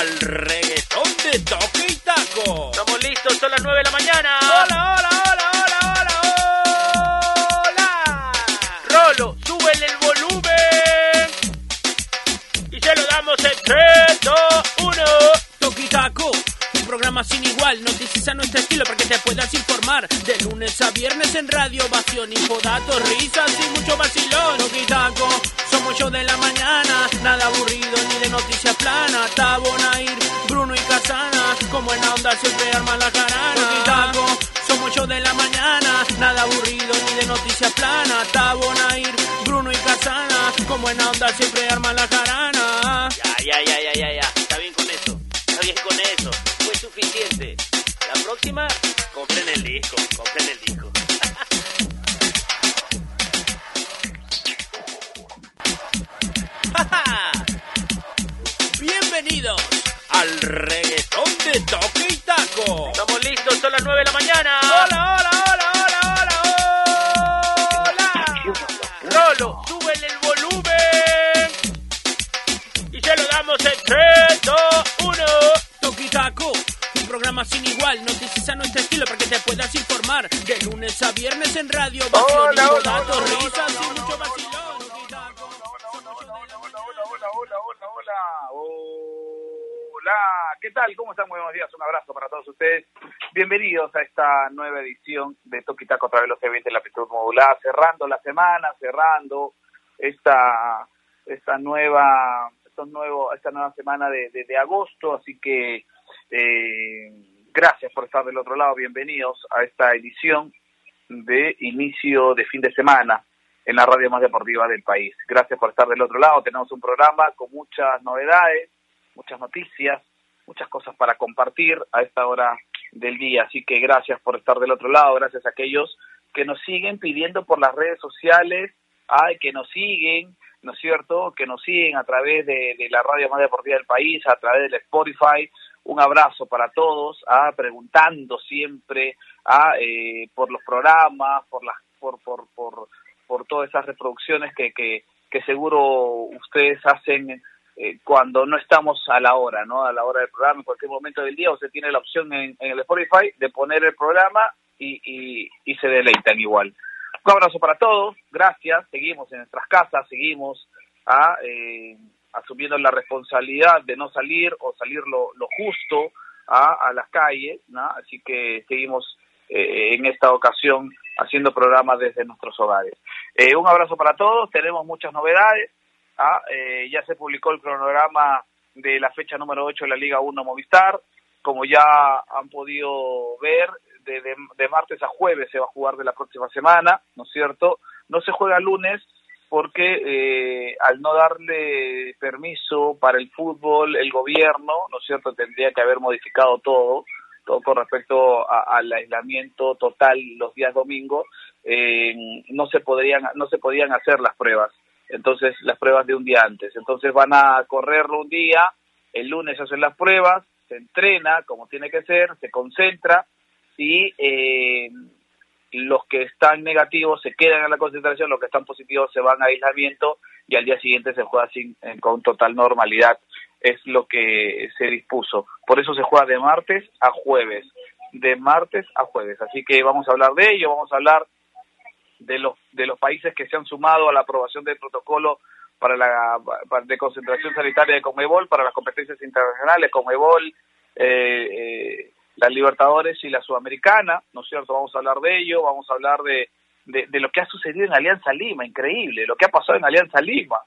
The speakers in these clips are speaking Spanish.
al reggaetón de toque y taco. Estamos listos, son las 9 de la mañana. Hola, De lunes a viernes en radio, ovación, infodatos, risas y mucho vacilón. Toque y taco, somos yo de la mañana, nada aburrido ni de noticias plana. Tabo, Nair, Bruno y Casana, como en onda siempre arman la jarana. Toque y taco, somos yo de la mañana, nada aburrido ni de noticias plana. Tabo, Nair, Bruno y Casana, como en onda siempre arman la jarana. Ya, ya, ya, ya, ya, ya. Está bien con eso. Está bien con eso. Fue suficiente. Próxima, compren el disco. Compren el disco. Bienvenidos al reggaetón de toque y taco. Estamos listos, son las 9 de la mañana. Hola, hola, programa sin igual, noticias a nuestro estilo para que te puedas informar. De lunes a viernes en radio, hola, datos, hola, hola, risas hola, y mucho hola, vacilón. Taco. Hola, hola, hola, hola, hola, hola. Hola, ¿qué tal? ¿Cómo están? Muy buenos días, un abrazo para todos ustedes. Bienvenidos a esta nueva edición de Toquitaco a través de los eventos de la Pitud Modular, cerrando la semana, cerrando esta esta nueva estos nuevo, esta nueva semana de, de, de agosto, así que eh, gracias por estar del otro lado, bienvenidos a esta edición de inicio de fin de semana en la radio más deportiva del país. Gracias por estar del otro lado. Tenemos un programa con muchas novedades, muchas noticias, muchas cosas para compartir a esta hora del día. Así que gracias por estar del otro lado. Gracias a aquellos que nos siguen pidiendo por las redes sociales, ay, que nos siguen, ¿no es cierto? Que nos siguen a través de, de la radio más deportiva del país, a través del Spotify. Un abrazo para todos, ah, preguntando siempre ah, eh, por los programas, por las, por, por, por, por todas esas reproducciones que, que, que seguro ustedes hacen eh, cuando no estamos a la hora, ¿no? A la hora del programa, en cualquier momento del día, usted tiene la opción en, en el Spotify de poner el programa y, y, y se deleitan igual. Un abrazo para todos, gracias, seguimos en nuestras casas, seguimos a, eh, asumiendo la responsabilidad de no salir o salir lo, lo justo a, a las calles, así que seguimos eh, en esta ocasión haciendo programas desde nuestros hogares. Eh, un abrazo para todos, tenemos muchas novedades, ¿ah? eh, ya se publicó el cronograma de la fecha número 8 de la Liga 1 Movistar, como ya han podido ver, de, de, martes a jueves se va a jugar de la próxima semana, ¿no es cierto? No se juega lunes porque eh, al no darle permiso para el fútbol, el gobierno, ¿no es cierto?, tendría que haber modificado todo, todo con respecto al aislamiento total los días domingos, eh, no se podrían no se podían hacer las pruebas, entonces las pruebas de un día antes, entonces van a correrlo un día, el lunes hacen las pruebas, se entrena como tiene que ser, se concentra y eh, los que están negativos se quedan en la concentración, los que están positivos se van a aislamiento y al día siguiente se juega sin, con total normalidad. Es lo que se dispuso. Por eso se juega de martes a jueves. De martes a jueves. Así que vamos a hablar de ello, vamos a hablar de los, de los países que se han sumado a la aprobación del protocolo para la de concentración sanitaria de Conmebol, para las competencias internacionales, Conmebol, eh, eh, la Libertadores y la Sudamericana, ¿no es cierto? Vamos a hablar de ello, vamos a hablar de, de, lo que ha sucedido en Alianza Lima, increíble, lo que ha pasado en Alianza Lima.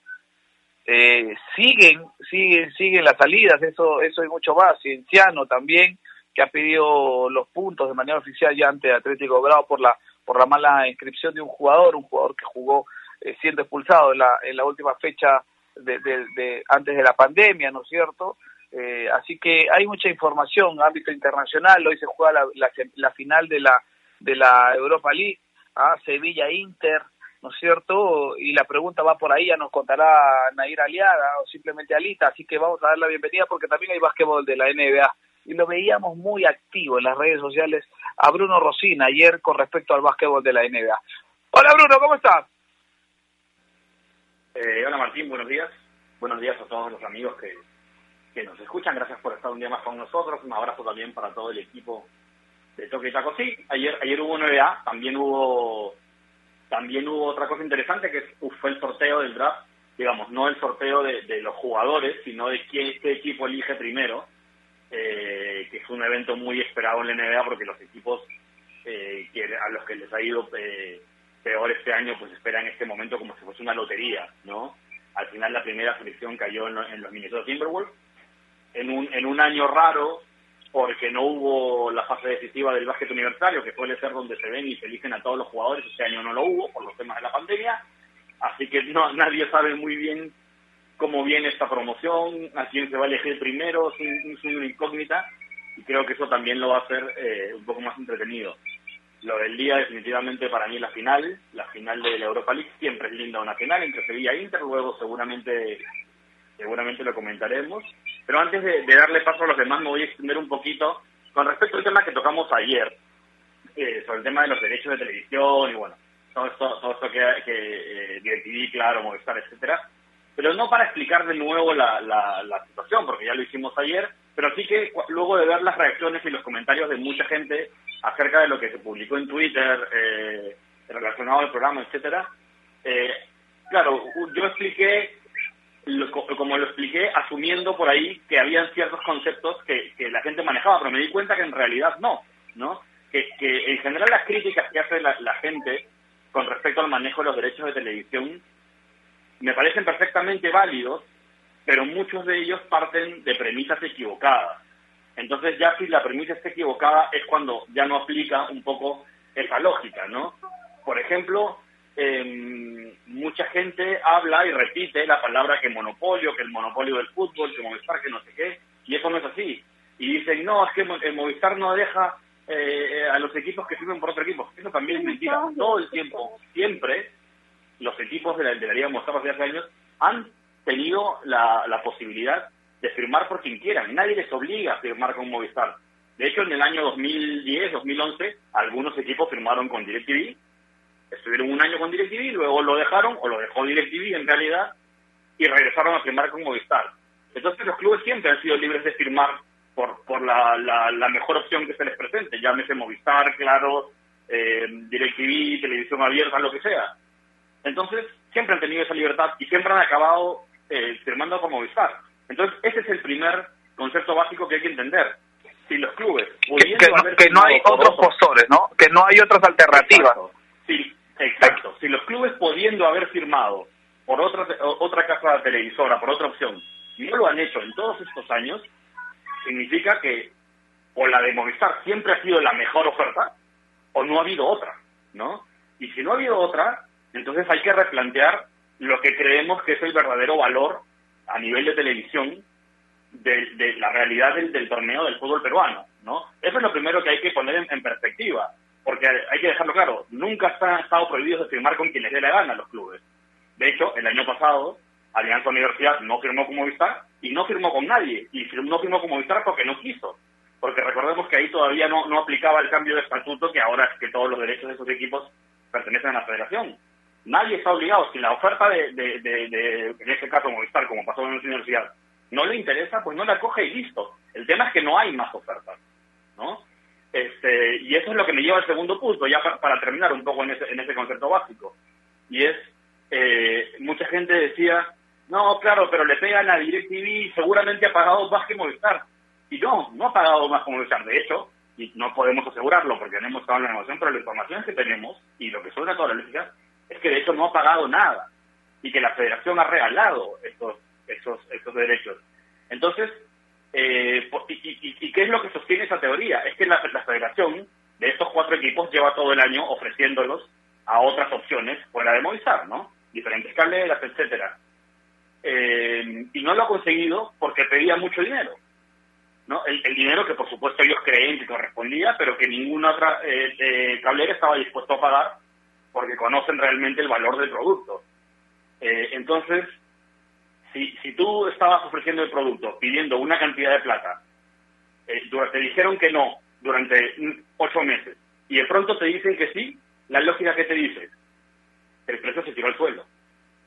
Eh, siguen, siguen, siguen las salidas, eso, eso y mucho más. Cienciano también, que ha pedido los puntos de manera oficial ya ante Atlético Bravo por la, por la mala inscripción de un jugador, un jugador que jugó eh, siendo expulsado en la, en la última fecha de, de, de, antes de la pandemia, ¿no es cierto? Eh, así que hay mucha información, ámbito internacional, hoy se juega la, la, la final de la, de la Europa League, ¿ah? Sevilla-Inter, ¿no es cierto? Y la pregunta va por ahí, ya nos contará Nair Aliaga o simplemente Alita, así que vamos a dar la bienvenida porque también hay básquetbol de la NBA. Y lo veíamos muy activo en las redes sociales a Bruno Rosina ayer con respecto al básquetbol de la NBA. Hola Bruno, ¿cómo estás? Eh, hola Martín, buenos días. Buenos días a todos los amigos que, que nos escuchan. Gracias por estar un día más con nosotros. Un abrazo también para todo el equipo de Toque y Taco. Sí, ayer, ayer hubo NBA, también hubo también hubo otra cosa interesante que fue el sorteo del draft, digamos, no el sorteo de, los jugadores, sino de quién, qué equipo elige primero, eh, que es un evento muy esperado en la NBA porque los equipos eh, que a los que les ha ido eh, peor este año, pues esperan este momento como si fuese una lotería, ¿no? Al final la primera selección cayó en los Minnesota Timberwolves, en un, en un año raro, porque no hubo la fase decisiva del básquet universitario, que suele ser donde se ven y se eligen a todos los jugadores, este año no lo hubo por los temas de la pandemia, así que no nadie sabe muy bien cómo viene esta promoción, a quién se va a elegir primero, es, una incógnita, y creo que eso también lo va a hacer eh, un poco más entretenido. Lo del día definitivamente para mí es la final, la final de la Europa League, siempre es linda una final entre Sevilla e Inter, luego seguramente seguramente lo comentaremos. Pero antes de, darle paso a los demás, me voy a extender un poquito con respecto al tema que tocamos ayer, eh, sobre el tema de los derechos de televisión y bueno, todo esto, todo esto que, que eh, DirecTV, claro, Movistar, etcétera. Pero no para explicar de nuevo la, la, situación, porque ya lo hicimos ayer, pero sí que luego de ver las reacciones y los comentarios de mucha gente acerca de lo que se publicó en Twitter eh, relacionado al programa, etcétera, eh, claro, yo expliqué como lo expliqué, asumiendo por ahí que habían ciertos conceptos que, la gente manejaba, pero me di cuenta que en realidad no, ¿no? Que, en general las críticas que hace la, gente con respecto al manejo de los derechos de televisión me parecen perfectamente válidos, pero muchos de ellos parten de premisas equivocadas. Entonces ya si la premisa está equivocada es cuando ya no aplica un poco esa lógica, ¿no? Por ejemplo, eh, mucha gente habla y repite la palabra que monopolio, que el monopolio del fútbol, que Movistar, que no sé qué, y eso no es así. Y dicen, no, es que el Movistar no deja eh, a los equipos que firmen por otro equipo. Eso también es mentira. Todo el tiempo, siempre, los equipos de la, de la Liga Movistar hace años han tenido la, la posibilidad de firmar por quien quieran. Nadie les obliga a firmar con Movistar. De hecho, en el año 2010, 2011, algunos equipos firmaron con DirecTV estuvieron un año con DirecTV, luego lo dejaron, o lo dejó DirecTV en realidad, y regresaron a firmar con Movistar. Entonces los clubes siempre han sido libres de firmar por, por la, la, mejor opción que se les presente, llámese Movistar, claro, eh, DirecTV, televisión abierta, lo que sea. Entonces siempre han tenido esa libertad y siempre han acabado eh, firmando con Movistar. Entonces ese es el primer concepto básico que hay que entender. Si los clubes... Que, que, no, hay otros postores, ¿no? Que no hay otras alternativas. Sí, Exacto. Si los clubes pudiendo haber firmado por otra, otra casa televisora, por otra opción, no lo han hecho en todos estos años, significa que o la de Movistar siempre ha sido la mejor oferta o no ha habido otra, ¿no? Y si no ha habido otra, entonces hay que replantear lo que creemos que es el verdadero valor a nivel de televisión de, la realidad del, torneo del fútbol peruano, ¿no? Eso es lo primero que hay que poner en perspectiva porque hay que dejarlo claro, nunca están estado prohibidos de firmar con quien les dé la gana los clubes. De hecho, el año pasado, Alianza Universidad no firmó con Movistar y no firmó con nadie. Y no firmó con Movistar porque no quiso. Porque recordemos que ahí todavía no, no aplicaba el cambio de estatuto que ahora es que todos los derechos de esos equipos pertenecen a la federación. Nadie está obligado. Si la oferta de, de, de, en este caso Movistar, como pasó en la universidad, no le interesa, pues no la coge y listo. El tema es que no hay más ofertas. ¿no? Este, y eso es lo que me lleva al segundo punto, ya para, terminar un poco en ese, en ese concepto básico. Y es, eh, mucha gente decía, no, claro, pero le pegan a DirecTV seguramente ha pagado más que Movistar. Y no, no ha pagado más que Movistar. De hecho, y no podemos asegurarlo porque no hemos estado en la negociación, pero la información que tenemos y lo que suena toda la lógica es que de hecho no ha pagado nada y que la federación ha regalado estos, esos, estos derechos. Entonces, eh, y, qué es lo que sostiene esa teoría? Es que la, federación de estos cuatro equipos lleva todo el año ofreciéndolos a otras opciones fuera de Movistar, ¿no? Diferentes calderas, etcétera. Eh, y no lo ha conseguido porque pedía mucho dinero. ¿no? El, dinero que por supuesto ellos creen que correspondía, pero que ninguna otra eh, eh cablera estaba dispuesto a pagar porque conocen realmente el valor del producto. Eh, entonces, si, si tú estabas ofreciendo el producto pidiendo una cantidad de plata, eh, te dijeron que no durante ocho meses y de pronto te dicen que sí, la lógica que te dice, el precio se tiró al suelo.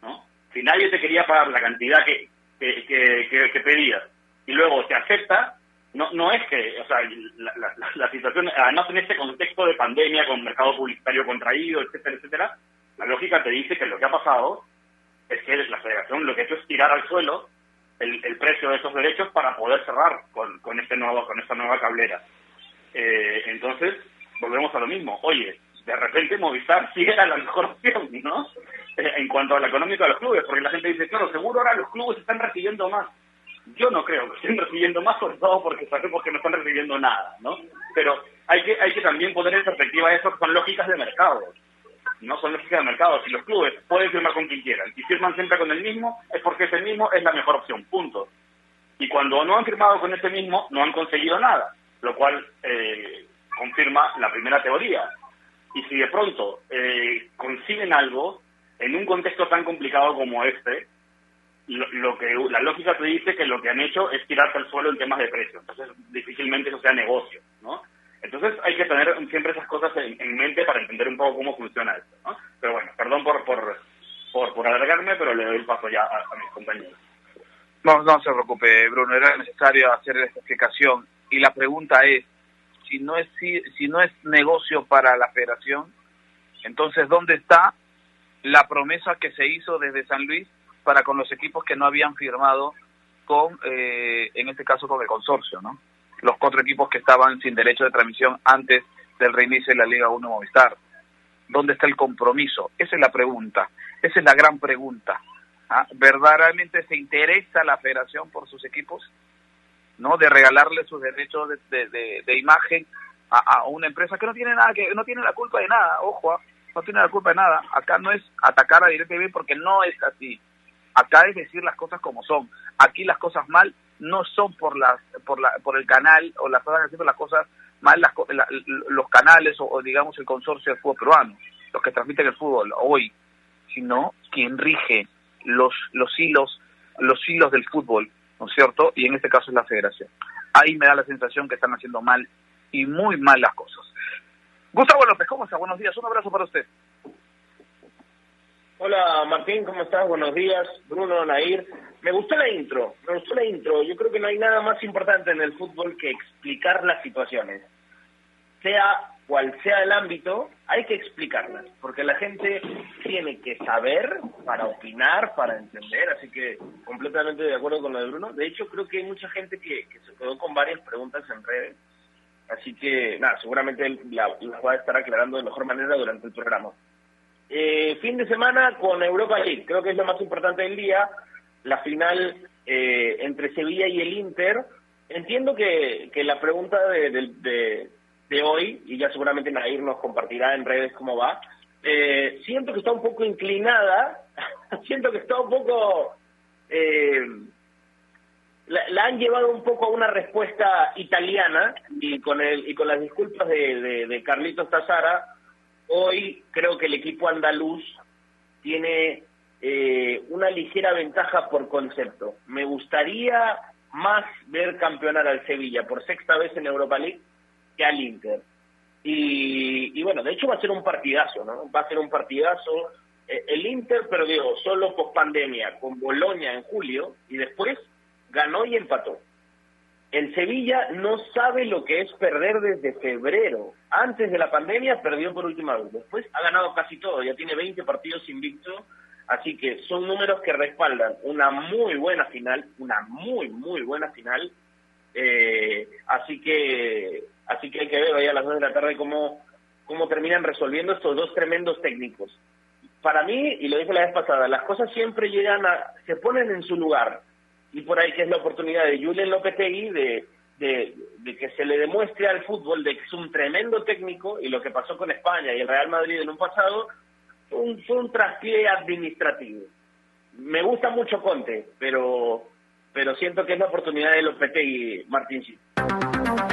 ¿no? Si nadie te quería pagar la cantidad que, que, que, pedías y luego te acepta, no, no es que, o sea, la, la, situación, además en este contexto de pandemia, con mercado publicitario contraído, etcétera, etcétera, la lógica te dice que lo que ha pasado es que la federación lo que ha hecho es tirar al suelo el, el precio de esos derechos para poder cerrar con, con, este nuevo, con esta nueva cablera. Eh, entonces, volvemos a lo mismo. Oye, de repente Movistar sí era la mejor opción, ¿no? Eh, en cuanto a la económica de los clubes, porque la gente dice, claro, seguro ahora los clubes están recibiendo más. Yo no creo que estén recibiendo más, sobre todo porque sabemos que no están recibiendo nada, ¿no? Pero hay que, hay que también poner en perspectiva eso con lógicas de mercado. No son lógicas de mercado. Si los clubes pueden firmar con quien quieran y firman siempre con el mismo, es porque ese mismo es la mejor opción, punto. Y cuando no han firmado con ese mismo, no han conseguido nada, lo cual eh, confirma la primera teoría. Y si de pronto eh, consiguen algo en un contexto tan complicado como este, lo, que la lógica te dice que lo que han hecho es tirarse al suelo en temas de precio. Entonces, difícilmente eso sea negocio, ¿no? Entonces, hay que tener siempre esas cosas en, mente para entender un poco cómo funciona esto, ¿no? Pero bueno, perdón por, por, por, alargarme, pero le doy el paso ya a, mis compañeros. No, no se preocupe, Bruno, era necesario hacer esta explicación. Y la pregunta es, si no es, si, si no es negocio para la federación, entonces, ¿dónde está la promesa que se hizo desde San Luis para con los equipos que no habían firmado con, eh, en este caso, con el consorcio, ¿no? Los cuatro equipos que estaban sin derecho de transmisión antes del reinicio de la Liga 1 Movistar. ¿Dónde está el compromiso? Esa es la pregunta. Esa es la gran pregunta. ¿Ah? ¿Verdaderamente se interesa la federación por sus equipos? ¿No? De regalarle sus derechos de, de, imagen a, una empresa que no tiene nada que no tiene la culpa de nada, ojo, ¿ah? no tiene la culpa de nada. Acá no es atacar a DirecTV porque no es así. Acá es decir las cosas como son. Aquí las cosas mal no son por las por la por el canal o las cosas haciendo las cosas mal las, los canales o, digamos el consorcio de fútbol peruano, los que transmiten el fútbol hoy, sino quien rige los los hilos los hilos del fútbol, ¿no es cierto? Y en este caso es la Federación. Ahí me da la sensación que están haciendo mal y muy mal las cosas. Gustavo López, ¿cómo está? Buenos días, un abrazo para usted. Hola Martín, ¿cómo estás? Buenos días. Bruno, Nair. Me gustó la intro, me gustó la intro. Yo creo que no hay nada más importante en el fútbol que explicar las situaciones. Sea cual sea el ámbito, hay que explicarlas, porque la gente tiene que saber para opinar, para entender, así que completamente de acuerdo con lo de Bruno. De hecho, creo que hay mucha gente que, se quedó con varias preguntas en redes, así que nada, seguramente las va a estar aclarando de mejor manera durante el programa. Eh, fin de semana con Europa League, creo que es lo más importante del día, la final eh, entre Sevilla y el Inter. Entiendo que, que la pregunta de, de, hoy, y ya seguramente Nair nos compartirá en redes cómo va, eh, siento que está un poco inclinada, siento que está un poco... La, han llevado un poco a una respuesta italiana y con el y con las disculpas de, de Carlitos Tazara Hoy creo que el equipo andaluz tiene eh, una ligera ventaja por concepto. Me gustaría más ver campeonar al Sevilla por sexta vez en Europa League que al Inter. Y, bueno, de hecho va a ser un partidazo, ¿no? Va a ser un partidazo. Eh, el Inter perdió solo post pandemia con Boloña en julio y después ganó y empató. El Sevilla no sabe lo que es perder desde febrero. Antes de la pandemia perdió por última vez. Después ha ganado casi todo. Ya tiene 20 partidos invicto. Así que son números que respaldan una muy buena final. Una muy, muy buena final. Eh, así que así que hay que ver hoy a las 2 de la tarde cómo, cómo terminan resolviendo estos dos tremendos técnicos. Para mí, y lo dije la vez pasada, las cosas siempre llegan a, se ponen en su lugar y por ahí que es la oportunidad de Julen Lopetegui de, de, que se le demuestre al fútbol de que es un tremendo técnico y lo que pasó con España y el Real Madrid en un pasado fue un, fue traspié administrativo. Me gusta mucho Conte, pero, pero siento que es la oportunidad de Lopetegui, Martín.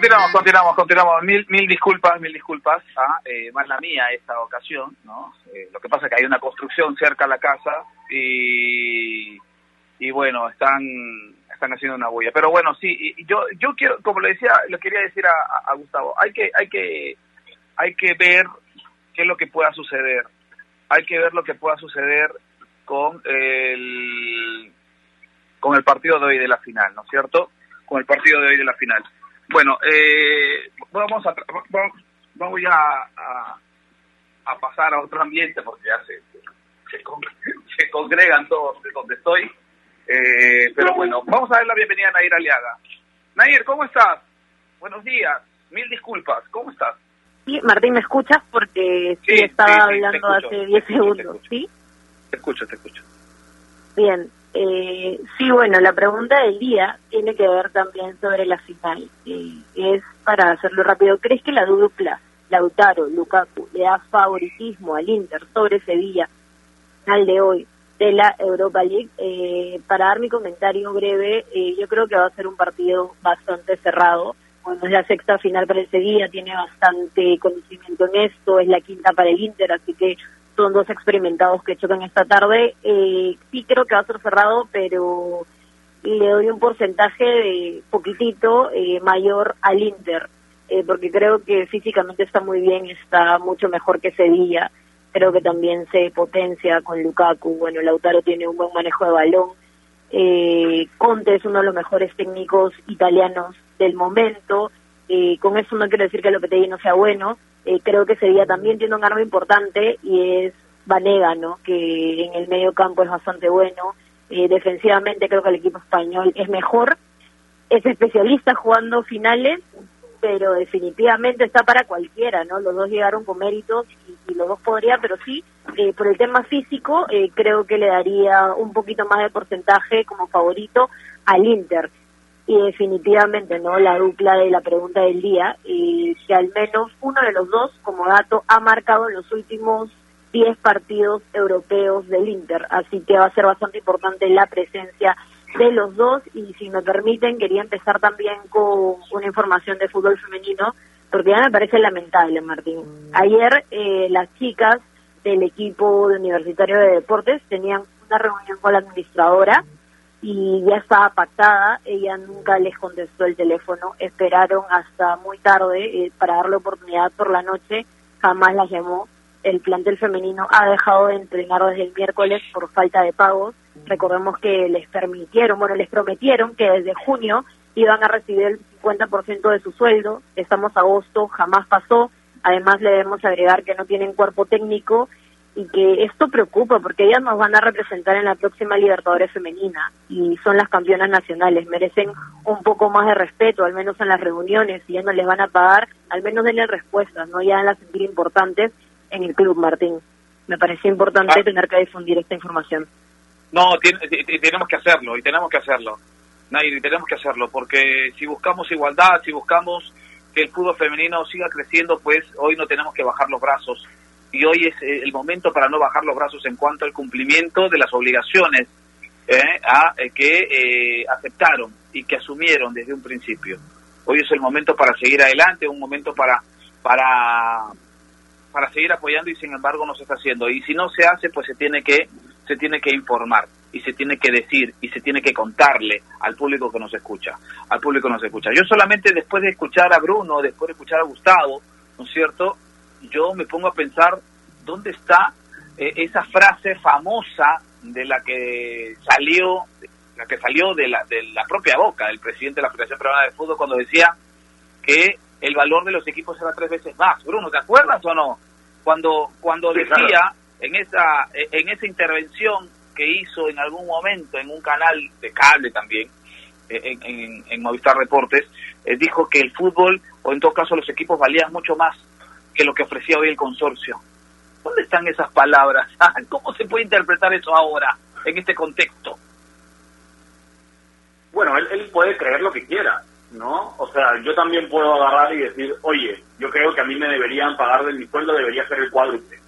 Continuamos, continuamos, continuamos. Mil, mil disculpas, mil disculpas. ¿ah? Eh, más la mía esta ocasión, ¿no? Eh, lo que pasa es que hay una construcción cerca a la casa y, y bueno, están están haciendo una bulla. Pero bueno, sí, yo yo quiero, como le decía, lo quería decir a, a, Gustavo, hay que hay que hay que ver qué es lo que pueda suceder. Hay que ver lo que pueda suceder con el con el partido de hoy de la final, ¿no es cierto? Con el partido de hoy de la final. Bueno, eh, vamos a vamos ya a, a, pasar a otro ambiente porque ya se, se, se congregan todos de donde estoy. Eh, pero bueno, vamos a dar la bienvenida a Nair Aliaga. Nair, ¿cómo estás? Buenos días. Mil disculpas. ¿Cómo estás? Sí, Martín, ¿me escuchas? Porque sí, estaba hablando hace 10 segundos, ¿sí? Te escucho, te escucho. Bien, eh, sí, bueno, la pregunta del día tiene que ver también sobre la final. Eh, es para hacerlo rápido. ¿Crees que la dupla Lautaro, Lukaku, le da favoritismo al Inter sobre Sevilla al de hoy de la Europa League? Eh, para dar mi comentario breve, eh, yo creo que va a ser un partido bastante cerrado. Bueno, es la sexta final para el Sevilla, tiene bastante conocimiento en esto, es la quinta para el Inter, así que son dos experimentados que chocan esta tarde. Eh, sí creo que va a ser cerrado, pero le doy un porcentaje de poquitito eh, mayor al Inter, eh, porque creo que físicamente está muy bien, está mucho mejor que Sevilla. Creo que también se potencia con Lukaku. Bueno, Lautaro tiene un buen manejo de balón. Eh, Conte es uno de los mejores técnicos italianos del momento. Eh, con eso no quiero decir que Lopetegui no sea bueno, eh, creo que Sevilla también tiene un arma importante y es Vanega, ¿no? que en el medio campo es bastante bueno. Eh, defensivamente creo que el equipo español es mejor. Es especialista jugando finales, pero definitivamente está para cualquiera, ¿no? Los dos llegaron con méritos y, y los dos podrían, pero sí, eh, por el tema físico, eh, creo que le daría un poquito más de porcentaje como favorito al Inter y definitivamente no la dupla de la pregunta del día y que al menos uno de los dos como dato ha marcado en los últimos 10 partidos europeos del Inter. Así que va a ser bastante importante la presencia de los dos y si me permiten quería empezar también con una información de fútbol femenino porque ya me parece lamentable Martín. Ayer eh, las chicas del equipo de universitario de deportes tenían una reunión con la administradora y ya estaba pactada, ella nunca les contestó el teléfono, esperaron hasta muy tarde eh, para darle oportunidad por la noche, jamás las llamó. El plantel femenino ha dejado de entrenar desde el miércoles por falta de pagos. Recordemos que les permitieron, bueno, les prometieron que desde junio iban a recibir el 50% de su sueldo. Estamos a agosto, jamás pasó. Además, le debemos agregar que no tienen cuerpo técnico y que esto preocupa porque ellas nos van a representar en la próxima Libertadores femenina y son las campeonas nacionales, merecen un poco más de respeto, al menos en las reuniones, si ya no les van a pagar, al menos denle respuestas, no ya las sentir importantes en el club, Martín. Me parecía importante Ah. tener que difundir esta información. No, tien- t- t- tenemos que hacerlo y tenemos que hacerlo. Nair, tenemos que hacerlo porque si buscamos igualdad, si buscamos que el fútbol femenino siga creciendo, pues hoy no tenemos que bajar los brazos. Y hoy es eh, el momento para no bajar los brazos en cuanto al cumplimiento de las obligaciones eh, a- eh, que eh, aceptaron y que asumieron desde un principio. Hoy es el momento para seguir adelante, un momento para para para seguir apoyando y sin embargo no se está haciendo. Y si no se hace pues se tiene que se tiene que informar y se tiene que decir y se tiene que contarle al público que nos escucha al público que nos escucha. Yo solamente después de escuchar a Bruno después de escuchar a Gustavo no es cierto yo me pongo a pensar dónde está eh, esa frase famosa de la que salió sea, que salió de la, de la propia boca del presidente de la Federación Peruana de Fútbol cuando decía que el valor de los equipos era tres veces más. Bruno, ¿te acuerdas o no? Cuando, cuando decía en esa, en esa intervención que hizo en algún momento en un canal de cable también, en, en, en Movistar Reportes, eh, dijo que el fútbol, o en todo caso los equipos, valían mucho más que lo que ofrecía hoy el consorcio. ¿Dónde están esas palabras? ¿Cómo se puede interpretar eso ahora, en este contexto? Bueno, él, él puede creer lo que quiera, ¿no? O sea, yo también puedo agarrar y decir, oye, yo creo que a mí me deberían pagar de mi sueldo, debería ser el cuádruple.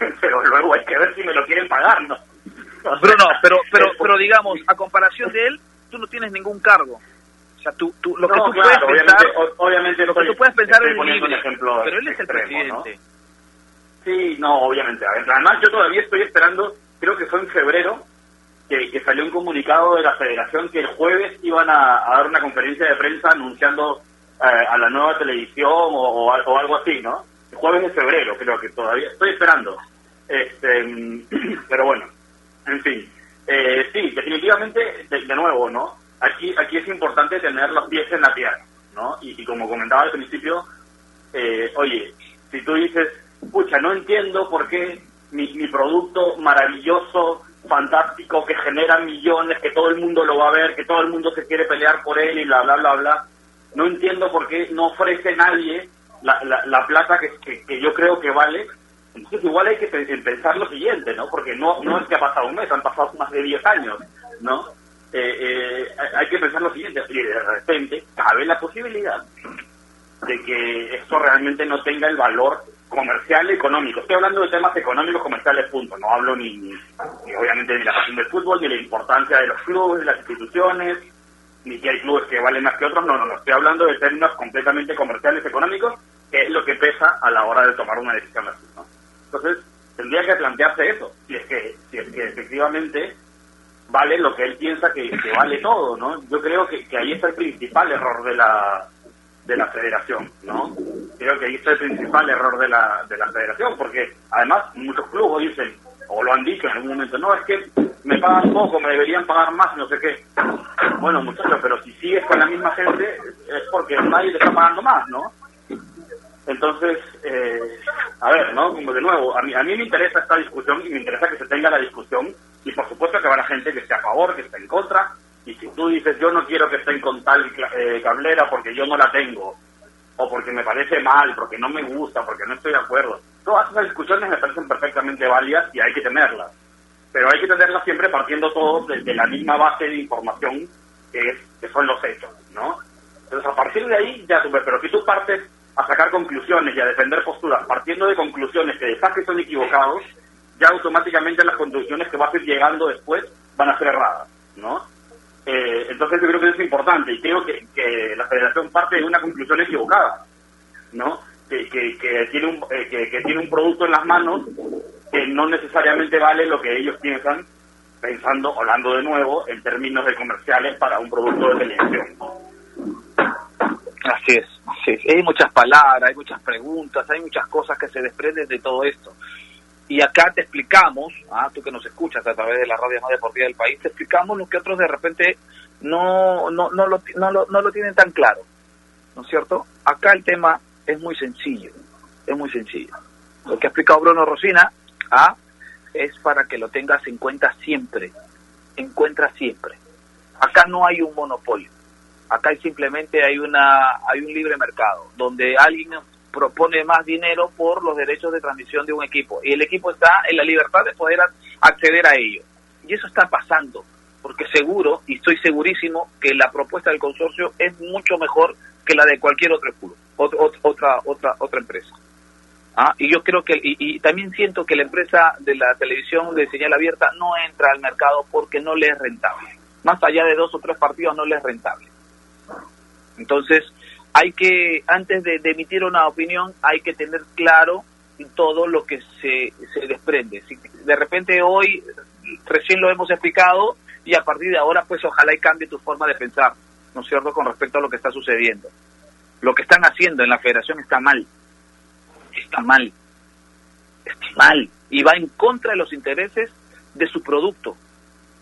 pero luego hay que ver si me lo quieren pagar, ¿no? Bruno, pero, pero, pero digamos, a comparación de él, tú no tienes ningún cargo. O sea, tú, tú, lo que tú claro, puedes pensar, obviamente, o- obviamente lo que estoy- tú puedes pensar es libre, ejemplo pero él es el extremo, ¿no? presidente. Sí, no, obviamente. Además, yo todavía estoy esperando, creo que fue en febrero, que, que salió un comunicado de la federación que el jueves iban a, a dar una conferencia de prensa anunciando eh, a la nueva televisión o, o al- o algo así, ¿no? El jueves de febrero, creo que todavía estoy esperando. Este, pero bueno, en fin. Eh, sí, definitivamente, de, de nuevo, ¿no? Aquí, aquí es importante tener los pies en la tierra, ¿no? Y, y como comentaba al principio, eh, oye, si tú dices, pucha, no entiendo por qué mi, mi producto maravilloso, fantástico, que genera millones, que todo el mundo lo va a ver, que todo el mundo se quiere pelear por él y bla, bla, bla, bla, no entiendo por qué no ofrece nadie la, la, la plata que, que, que yo creo que vale. Entonces igual hay que pe- pensar lo siguiente, ¿no? Porque no, no es que ha pasado un mes, han pasado más de 10 años, ¿no? Eh, eh, hay- que pensar lo siguiente, y de repente cabe la posibilidad de que esto realmente no tenga el valor comercial económico. Estoy hablando de temas económicos comerciales, punto. No hablo ni, ni, ni obviamente ni la pasión del fútbol, ni la importancia de los clubes, de las instituciones, ni que hay clubes que valen más que otros. No, no, no. Estoy hablando de términos completamente comerciales económicos, que es lo que pesa a la hora de tomar una decisión así, ¿no? Entonces, tendría que plantearse eso. Si es que, si es que efectivamente vale lo que él piensa que, vale todo, ¿no? Yo creo que, que ahí está el principal error de la de la federación, ¿no? Creo que ahí está el principal error de la, de la federación, porque además muchos clubes dicen, o lo han dicho en algún momento, no, es que me pagan poco, me deberían pagar más, no sé qué. Bueno, muchachos, pero si sigues con la misma gente es porque nadie te está pagando más, ¿no? Entonces, eh, a ver, ¿no? Como de nuevo, a mí, a mí me interesa esta discusión y me interesa que se tenga la discusión y por supuesto que habrá gente que esté a favor, que esté en contra y si tú dices yo no quiero que estén con tal eh, cablera porque yo no la tengo o porque me parece mal, porque no me gusta, porque no estoy de acuerdo, todas esas discusiones me parecen perfectamente válidas y hay que tenerlas. Pero hay que tenerlas siempre partiendo todos de, de la misma base de información que, es, que son los hechos, ¿no? Entonces, a partir de ahí, ya tú pero si tú partes a sacar conclusiones y a defender posturas partiendo de conclusiones que de facto son equivocados, ya automáticamente las conclusiones que vas a ir llegando después van a ser erradas, ¿no? Eh, entonces yo creo que eso es importante y creo que, que la federación parte de una conclusión equivocada, ¿no? Que, que, tiene un, eh, que tiene un producto en las manos que no necesariamente vale lo que ellos piensan, pensando, hablando de nuevo, en términos de comerciales para un producto de televisión. Así es, así es. Hay muchas palabras, hay muchas preguntas, hay muchas cosas que se desprenden de todo esto. Y acá te explicamos, ah, tú que nos escuchas a través de la radio más deportiva del país, te explicamos lo que otros de repente no, no, no, lo, no, lo, no lo tienen tan claro. ¿No es cierto? Acá el tema es muy sencillo, es muy sencillo. Lo que ha explicado Bruno Rosina ah, es para que lo tengas en cuenta siempre, en cuenta siempre. Acá no hay un monopolio acá simplemente hay una hay un libre mercado donde alguien propone más dinero por los derechos de transmisión de un equipo y el equipo está en la libertad de poder acceder a ello y eso está pasando porque seguro y estoy segurísimo que la propuesta del consorcio es mucho mejor que la de cualquier otro club ot- ot- otra otra otra empresa Ah, y yo creo que, y, y también siento que la empresa de la televisión de señal abierta no entra al mercado porque no le es rentable. Más allá de dos o tres partidos no le es rentable. Entonces, hay que, antes de, emitir una opinión, hay que tener claro todo lo que se, se desprende. Si de repente hoy, recién lo hemos explicado, y a partir de ahora, pues ojalá y cambie tu forma de pensar, ¿no es cierto?, con respecto a lo que está sucediendo. Lo que están haciendo en la federación está mal. Está mal. Está mal. Y va en contra de los intereses de su producto.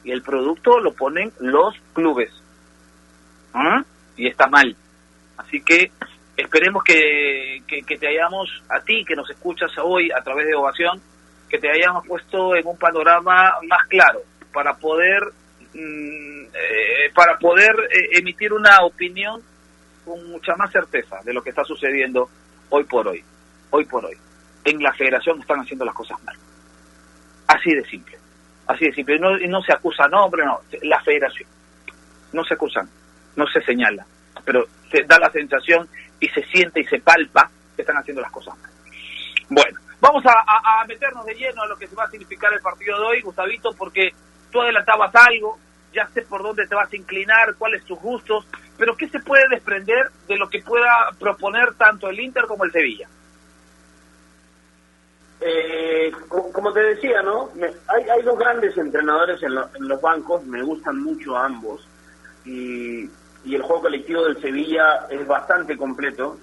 y el producto lo ponen los clubes. ¿Ah? Y está mal. Así que esperemos que, que, te hayamos, a ti que nos escuchas hoy a través de Ovación, que te hayamos puesto en un panorama más claro para poder mm, eh, para poder eh, emitir una opinión con mucha más certeza de lo que está sucediendo hoy por hoy, hoy por hoy. En la federación están haciendo las cosas mal. Así de simple. Así de simple. No, no se acusa, no, hombre, no. La federación. No se acusan, no se señala. Pero se da la sensación y se siente y se palpa que están haciendo las cosas mal. Bueno, vamos a, meternos de lleno a lo que se va a significar el partido de hoy, Gustavito, porque tú adelantabas algo, ya sé por dónde te vas a inclinar, cuáles tus gustos, pero ¿qué se puede desprender de lo que pueda proponer tanto el Inter como el Sevilla? Eh, como te decía, ¿no? hay, hay dos grandes entrenadores en, los bancos, me gustan mucho ambos. Y, y, el juego colectivo del Sevilla es bastante completo,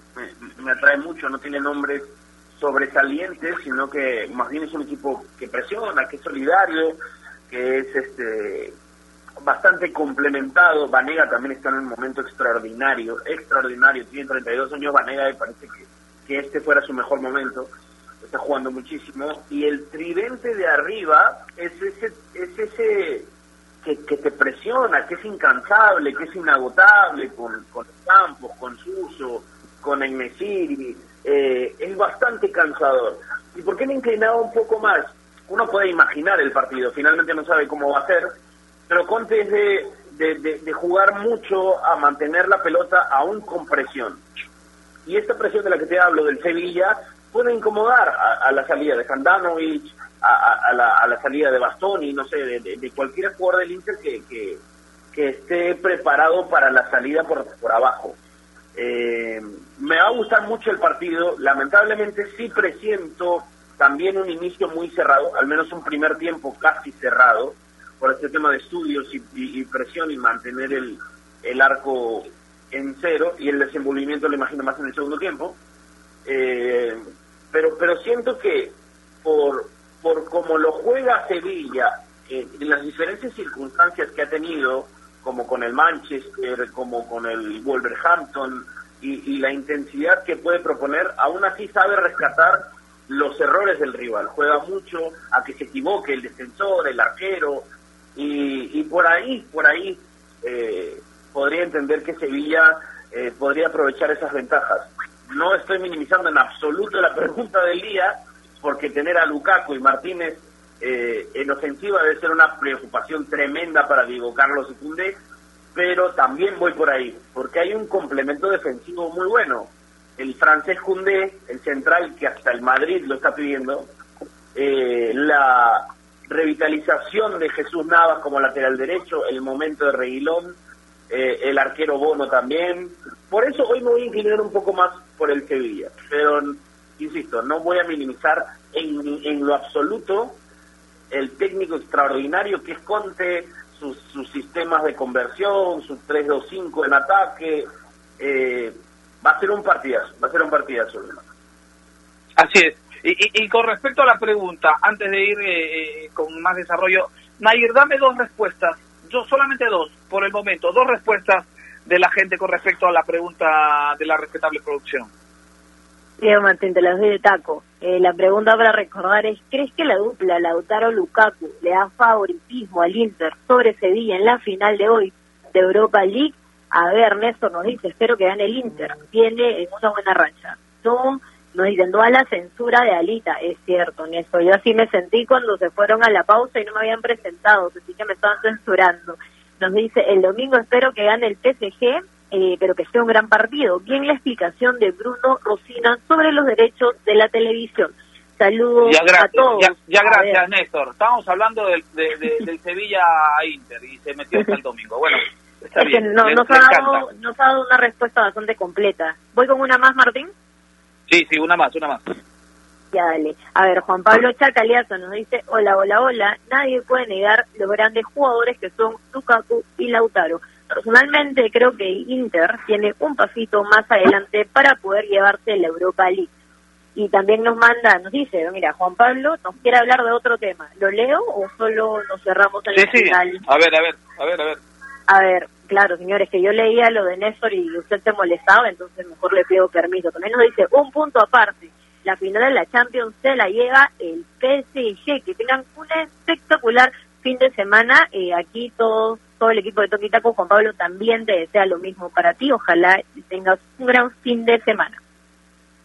me, atrae mucho, no tiene nombres sobresalientes, sino que más bien es un equipo que presiona, que es solidario, que es este bastante complementado. Vanega también está en un momento extraordinario, extraordinario. Tiene 32 años Vanega y parece que, que este fuera su mejor momento. Está jugando muchísimo. Y el tridente de arriba es ese, es ese que, que te presiona, que es incansable, que es inagotable con, con Campos, con Suso, con Enesiri. Eh, es bastante cansador. ¿Y por qué me inclinaba un poco más? Uno puede imaginar el partido, finalmente no sabe cómo va a ser, pero Conte es de, de, jugar mucho a mantener la pelota aún con presión. Y esta presión de la que te hablo del Sevilla puede incomodar a, la salida de Handanovic, a, la, a, la, salida de Bastoni, no sé, de, cualquier jugador del Inter que, esté preparado para la salida por, por abajo. Eh, me va a gustar mucho el partido, lamentablemente sí presiento también un inicio muy cerrado, al menos un primer tiempo casi cerrado, por este tema de estudios y, presión y mantener el, el, arco en cero y el desenvolvimiento lo imagino más en el segundo tiempo. Eh, pero, pero siento que por, por como lo juega Sevilla, eh, en las diferentes circunstancias que ha tenido, como con el Manchester, como con el Wolverhampton, y, y la intensidad que puede proponer, aún así sabe rescatar los errores del rival. Juega mucho a que se equivoque el defensor, el arquero, y, y por ahí, por ahí eh, podría entender que Sevilla eh, podría aprovechar esas ventajas. No estoy minimizando en absoluto la pregunta del día, porque tener a Lukaku y Martínez eh, en ofensiva debe ser una preocupación tremenda para Diego Carlos y Cundé, pero también voy por ahí, porque hay un complemento defensivo muy bueno. El francés Cundé, el central que hasta el Madrid lo está pidiendo, la revitalización de Jesús Navas como lateral derecho, el momento de Reguilón, eh, el arquero Bono también. Por eso hoy me voy a inclinar un poco más por el Sevilla, pero insisto, no voy a minimizar en, en lo absoluto el técnico extraordinario que es Conte, sus, sistemas de conversión, sus 3-2-5 en ataque. Eh, va a ser un partidazo, va a ser un partidazo. Así es. Y, con respecto a la pregunta, antes de ir eh, eh, con más desarrollo, Nair, dame dos respuestas, yo solamente dos, por el momento, dos respuestas de la gente con respecto a la pregunta de la respetable producción. Diego Martín, te las doy de taco. Eh, la pregunta para recordar es, ¿crees que la dupla Lautaro-Lukaku le da favoritismo al Inter sobre Sevilla en la final de hoy de Europa League? A ver, Néstor nos dice, espero que gane el Inter, viene en una buena racha. No nos dicen, a la censura de Alita, es cierto, Néstor, yo así me sentí cuando se fueron a la pausa y no me habían presentado, así que me estaban censurando. Nos dice, el domingo espero que gane el PSG, eh, pero que sea un gran partido. Bien la explicación de Bruno Rosina sobre los derechos de la televisión. Saludos a todos. Ya, gracias, Néstor. Estábamos hablando del, del Sevilla a Inter y se metió hasta el domingo. Bueno, está bien. no, nos, ha dado, nos ha dado una respuesta bastante completa. ¿Voy con una más, Martín? Sí, sí, una más, una más. Ya, dale. A ver, Juan Pablo Chacaliazo nos dice, hola, hola, hola, nadie puede negar los grandes jugadores que son Lukaku y Lautaro. Personalmente creo que Inter tiene un pasito más adelante para poder llevarse la Europa League. Y también nos manda, nos dice, mira, Juan Pablo nos quiere hablar de otro tema. ¿Lo leo o solo nos cerramos en Sí, el sí. final? A ver, a ver, a ver, a ver. A ver, claro, señores, que yo leía lo de Néstor y usted se molestaba, entonces mejor le pido permiso. También nos dice, un punto aparte, la final de la Champions se la lleva el PSG. Que tengan un espectacular fin de semana. Eh, aquí todos, todo el equipo de Toquitaco, Juan Pablo, también te desea lo mismo para ti. Ojalá tengas un gran fin de semana.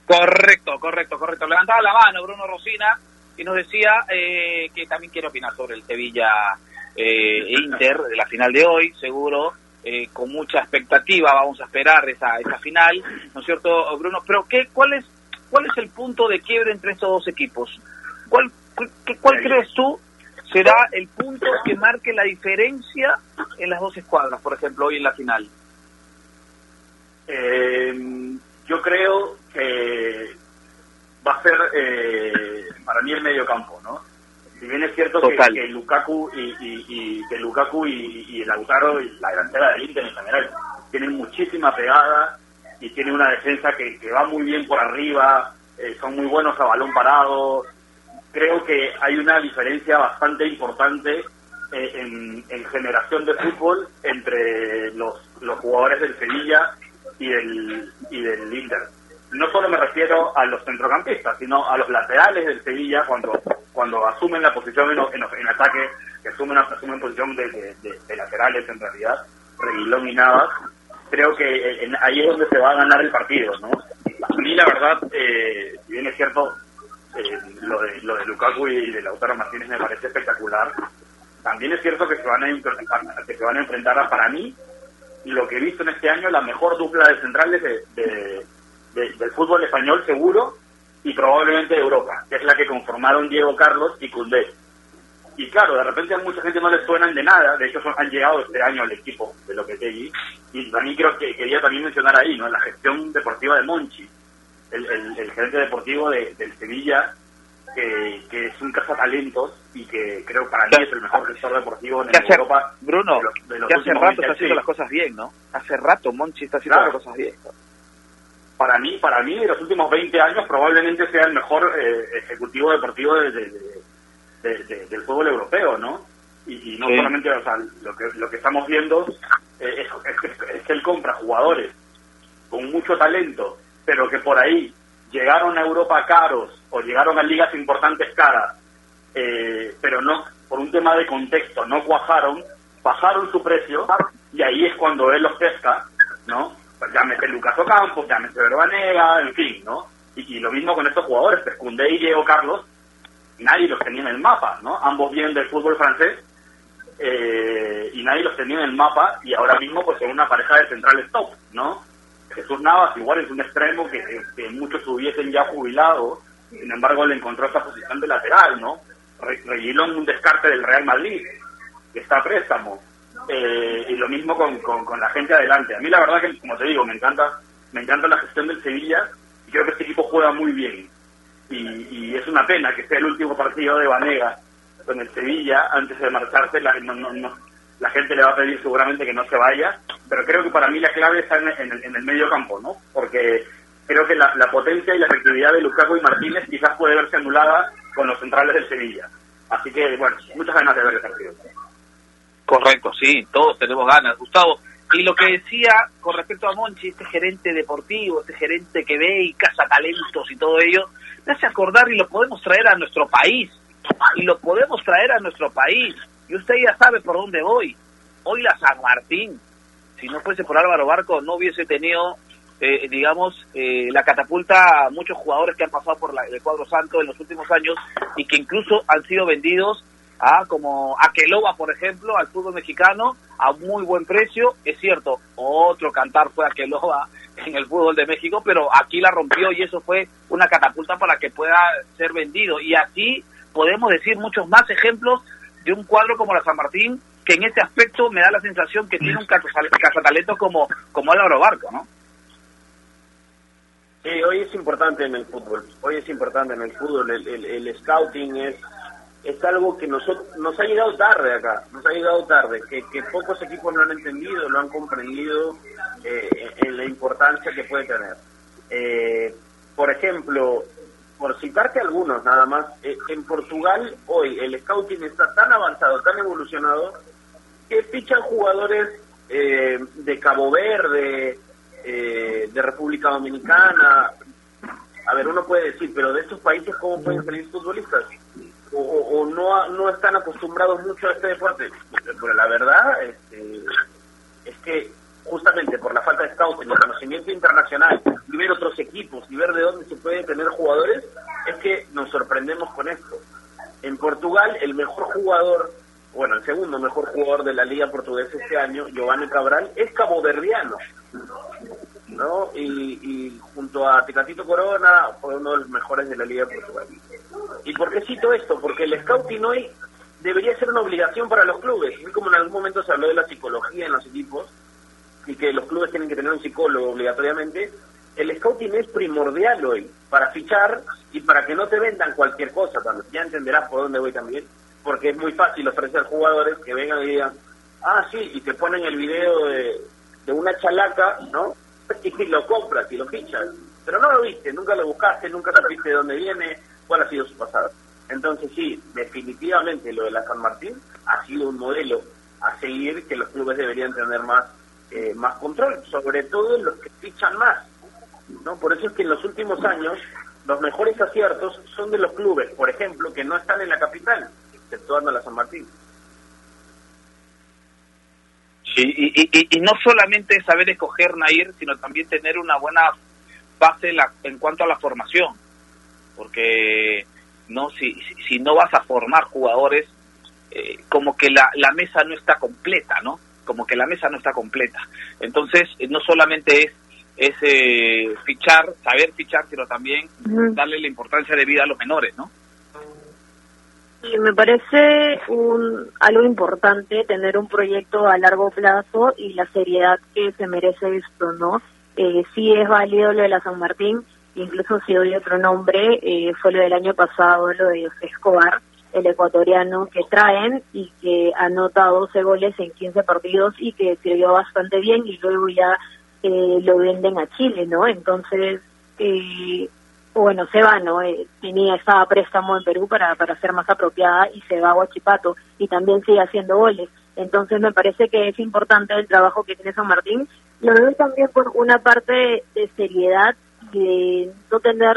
Correcto, correcto, correcto. Levantaba la mano Bruno Rosina y nos decía eh, que también quiere opinar sobre el Sevilla eh, Inter de la final de hoy, seguro. eh, con mucha expectativa vamos a esperar esa, esa final, ¿no es cierto, Bruno? Pero ¿qué, cuál, es, ¿cuál es el punto de quiebre entre estos dos equipos? ¿Cuál, cuál, qué- cuál crees tú será el punto que marque la diferencia en las dos escuadras, por ejemplo, hoy en la final? Eh, yo creo que va a ser eh, para mí el medio campo, ¿no? Si bien es cierto que, Lukaku y, y, y- que Lukaku y, y Lautaro y la delantera del Inter en general tienen muchísima pegada y tienen una defensa que, que va muy bien por arriba, eh, son muy buenos a balón parado. Creo que hay una diferencia bastante importante eh, en, en generación de fútbol entre los, los jugadores del Sevilla y del, y del Inter. No solo me refiero a los centrocampistas, sino a los laterales del Sevilla cuando cuando asumen la posición en, en, en ataque, que asumen, asumen posición de, de- laterales en realidad, Reguilón y Navas, creo que en- ahí es donde se va a ganar el partido, ¿no? A mí la verdad, eh, si bien es cierto, eh, lo, de, lo de Lukaku y de Lautaro Martínez me parece espectacular, también es cierto que se van a, que se van a enfrentar a, para mí, lo que he visto en este año, la mejor dupla de centrales de, de- de- del fútbol español seguro y probablemente de Europa, que es la que conformaron Diego Carlos y Cundé. Y claro, de repente a mucha gente no les suenan de nada, de hecho son- han llegado este año al equipo de lo que Lopetegui, y también creo que quería también mencionar ahí, ¿no? La gestión deportiva de Monchi, el, el- el gerente deportivo de, del Sevilla, que, que es un cazatalentos y que creo para mí es el mejor gestor deportivo en hace, Europa. Bruno, de los- de los que hace rato 20 está haciendo las cosas bien, ¿no? Hace rato Monchi está haciendo Claro. las cosas bien. para mí, para mí, de los últimos 20 años, probablemente sea el mejor eh, ejecutivo deportivo de- de- de- de- de- del fútbol europeo, ¿no? Y, y no Sí. solamente, o sea, lo que, lo que estamos viendo eh, es, es es que él compra jugadores con mucho talento, pero que por ahí llegaron a Europa caros o llegaron a ligas importantes caras, eh, pero no, por un tema de contexto, no cuajaron, bajaron su precio y ahí es cuando él los pesca, ¿no? Pues llámese Lucas Ocampos, llámese Verbanega, en fin, ¿no? Y, lo mismo con estos jugadores, Koundé y Diego Carlos, nadie los tenía en el mapa, ¿no? Ambos vienen del fútbol francés eh, y nadie los tenía en el mapa y ahora mismo pues son una pareja de centrales top, ¿no? Jesús Navas igual es un extremo que, muchos hubiesen ya jubilado, sin embargo le encontró esa posición de lateral, ¿no? Re- Reguilón un descarte del Real Madrid, que está a préstamo, Eh, y lo mismo con, con, la gente adelante. A mí la verdad que, como te digo, me encanta, me encanta la gestión del Sevilla y creo que este equipo juega muy bien. Y, y es una pena que sea el último partido de Vanega con el Sevilla antes de marcharse. La, no- no- la gente le va a pedir seguramente que no se vaya, pero creo que para mí la clave está en, el medio campo, ¿no? Porque creo que la, la potencia y la efectividad de Lukaku y Martínez quizás puede verse anulada con los centrales del Sevilla. Así que, bueno, muchas ganas de ver el partido. Correcto, sí, todos tenemos ganas, Gustavo. Y lo que decía con respecto a Monchi, este gerente deportivo, este gerente que ve y caza talentos y todo ello, me hace acordar y lo podemos traer a nuestro país. Y lo podemos traer a nuestro país. Y usted ya sabe por dónde voy. Hoy la San Martín, si no fuese por Álvaro Barco, no hubiese tenido, eh, digamos, eh, la catapulta a muchos jugadores que han pasado por la- el cuadro santo en los últimos años y que incluso han sido vendidos a como Aqueloba, por ejemplo, al fútbol mexicano a muy buen precio. Es cierto, otro cantar fue Aqueloba en el fútbol de México, pero aquí la rompió y eso fue una catapulta para que pueda ser vendido. Y así podemos decir muchos más ejemplos de un cuadro como la San Martín, que en ese aspecto me da la sensación que tiene un cazatale- cazatalento como, como Álvaro Barco, ¿no? Sí, hoy es importante en el fútbol. Hoy es importante en el fútbol. El, el, el scouting es es algo que nosotros nos ha llegado tarde acá. Nos ha llegado tarde. Que, que pocos equipos lo han entendido, lo han comprendido eh, en la importancia que puede tener. Eh, por ejemplo, por citarte algunos nada más, eh, en Portugal hoy el scouting está tan avanzado, tan evolucionado, que fichan jugadores eh, de Cabo Verde, eh, de República Dominicana. A ver, uno puede decir, pero de estos países, ¿cómo pueden salir futbolistas? O, no, no están acostumbrados mucho a este deporte. Pero la verdad este, es que justamente por la falta de scouting, el conocimiento internacional, y ver otros equipos y ver de dónde se pueden tener jugadores, es que nos sorprendemos con esto. En Portugal, el mejor jugador, bueno, el segundo mejor jugador de la Liga Portuguesa este año, Giovanni Cabral, es caboverdiano. ¿no? Y, junto a Tecatito Corona fue uno de los mejores de la Liga Portugal. ¿Y por qué cito esto? Porque el scouting hoy debería ser una obligación para los clubes. Y como en algún momento se habló de la psicología en los equipos, y que los clubes tienen que tener un psicólogo obligatoriamente, el scouting es primordial hoy para fichar y para que no te vendan cualquier cosa. Ya entenderás por dónde voy también, porque es muy fácil ofrecer jugadores que vengan y digan, ah, sí, y te ponen el video de, de una chalaca, ¿no? Y lo compras y lo fichas. Pero no lo viste, nunca lo buscaste, nunca supiste de dónde viene, cuál ha sido su pasado. Entonces sí, definitivamente lo de la San Martín ha sido un modelo a seguir que los clubes deberían tener más eh, más control, sobre todo en los que fichan más. ¿no? Por eso es que en los últimos años los mejores aciertos son de los clubes, por ejemplo, que no están en la capital, exceptuando la San Martín. Sí, y, y, no solamente saber escoger Nair, sino también tener una buena base la, en cuanto a la formación, porque no si, si, no vas a formar jugadores, eh, como que la, la mesa no está completa, ¿no? Como que la mesa no está completa. Entonces, eh, no solamente es, es eh, fichar, saber fichar, sino también darle la importancia de vida a los menores, ¿no? Sí, me parece un, algo importante tener un proyecto a largo plazo y la seriedad que se merece esto, ¿no? Eh, sí es válido lo de la San Martín, incluso si doy otro nombre, eh, fue lo del año pasado, lo de José Escobar, el ecuatoriano que traen y que anota 12 goles en 15 partidos y que sirvió bastante bien y luego ya eh, lo venden a Chile, ¿no? Entonces, eh, bueno, se va, ¿no? Eh, tenía, estaba préstamo en Perú para, para ser más apropiada y se va a Huachipato y también sigue haciendo goles. Entonces me parece que es importante el trabajo que tiene San Martín. Lo veo también por una parte de seriedad y de no tener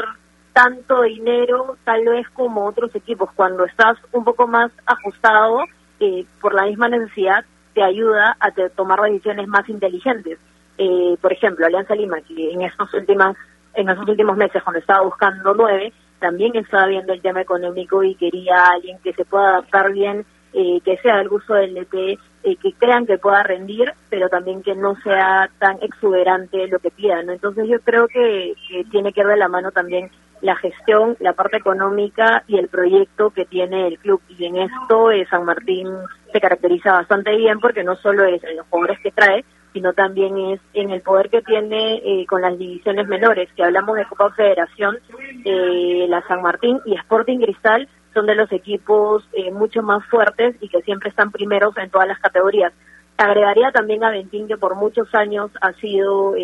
tanto dinero tal vez como otros equipos. Cuando estás un poco más ajustado eh, por la misma necesidad, te ayuda a tomar decisiones más inteligentes. Eh, por ejemplo, Alianza Lima, que en estos últimos, en estos últimos meses, cuando estaba buscando nueve, también estaba viendo el tema económico y quería a alguien que se pueda adaptar bien, eh, que sea del gusto del DT, que crean que pueda rendir, pero también que no sea tan exuberante lo que pidan. Entonces yo creo que, que tiene que ir de la mano también la gestión, la parte económica y el proyecto que tiene el club. Y en esto eh, San Martín se caracteriza bastante bien porque no solo es en los jugadores que trae, sino también es en el poder que tiene eh, con las divisiones menores. Que hablamos de Copa Federación, eh, la San Martín y Sporting Cristal son de los equipos mucho más fuertes y que siempre están primeros en todas las categorías. Agregaría también a Ventín, que por muchos años ha sido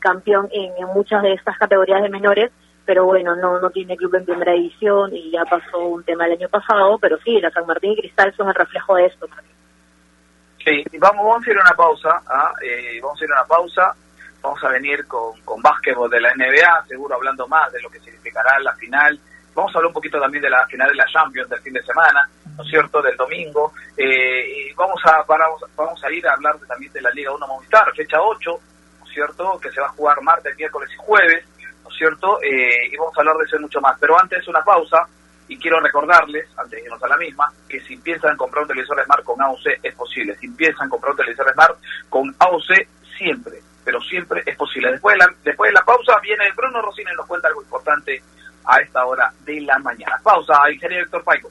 campeón en muchas de estas categorías de menores pero bueno, no, no tiene club en primera edición y ya pasó un tema el año pasado, pero sí, la San Martín y Cristal son el reflejo de esto. Sí, vamos, vamos a ir a una pausa, ¿ah? eh, vamos a ir a una pausa, vamos a venir con, con básquetbol de la NBA, seguro hablando más de lo que significará la final, vamos a hablar un poquito también de la final de la Champions del fin de semana, ¿no es cierto?, del domingo, eh, y vamos a, vamos, vamos a ir a hablar también de la Liga 1 Movistar, fecha 8, ¿no es cierto?, que se va a jugar martes, miércoles y jueves, cierto? Eh, y vamos a hablar de eso mucho más. Pero antes una pausa y quiero recordarles, antes de irnos a la misma, que si piensan comprar un televisor Smart con AOC es posible. Si piensan comprar un televisor Smart con AOC siempre, pero siempre es posible. Después de la, después de la pausa viene Bruno Rosina y nos cuenta algo importante a esta hora de la mañana. Pausa, ingeniero Héctor Paico.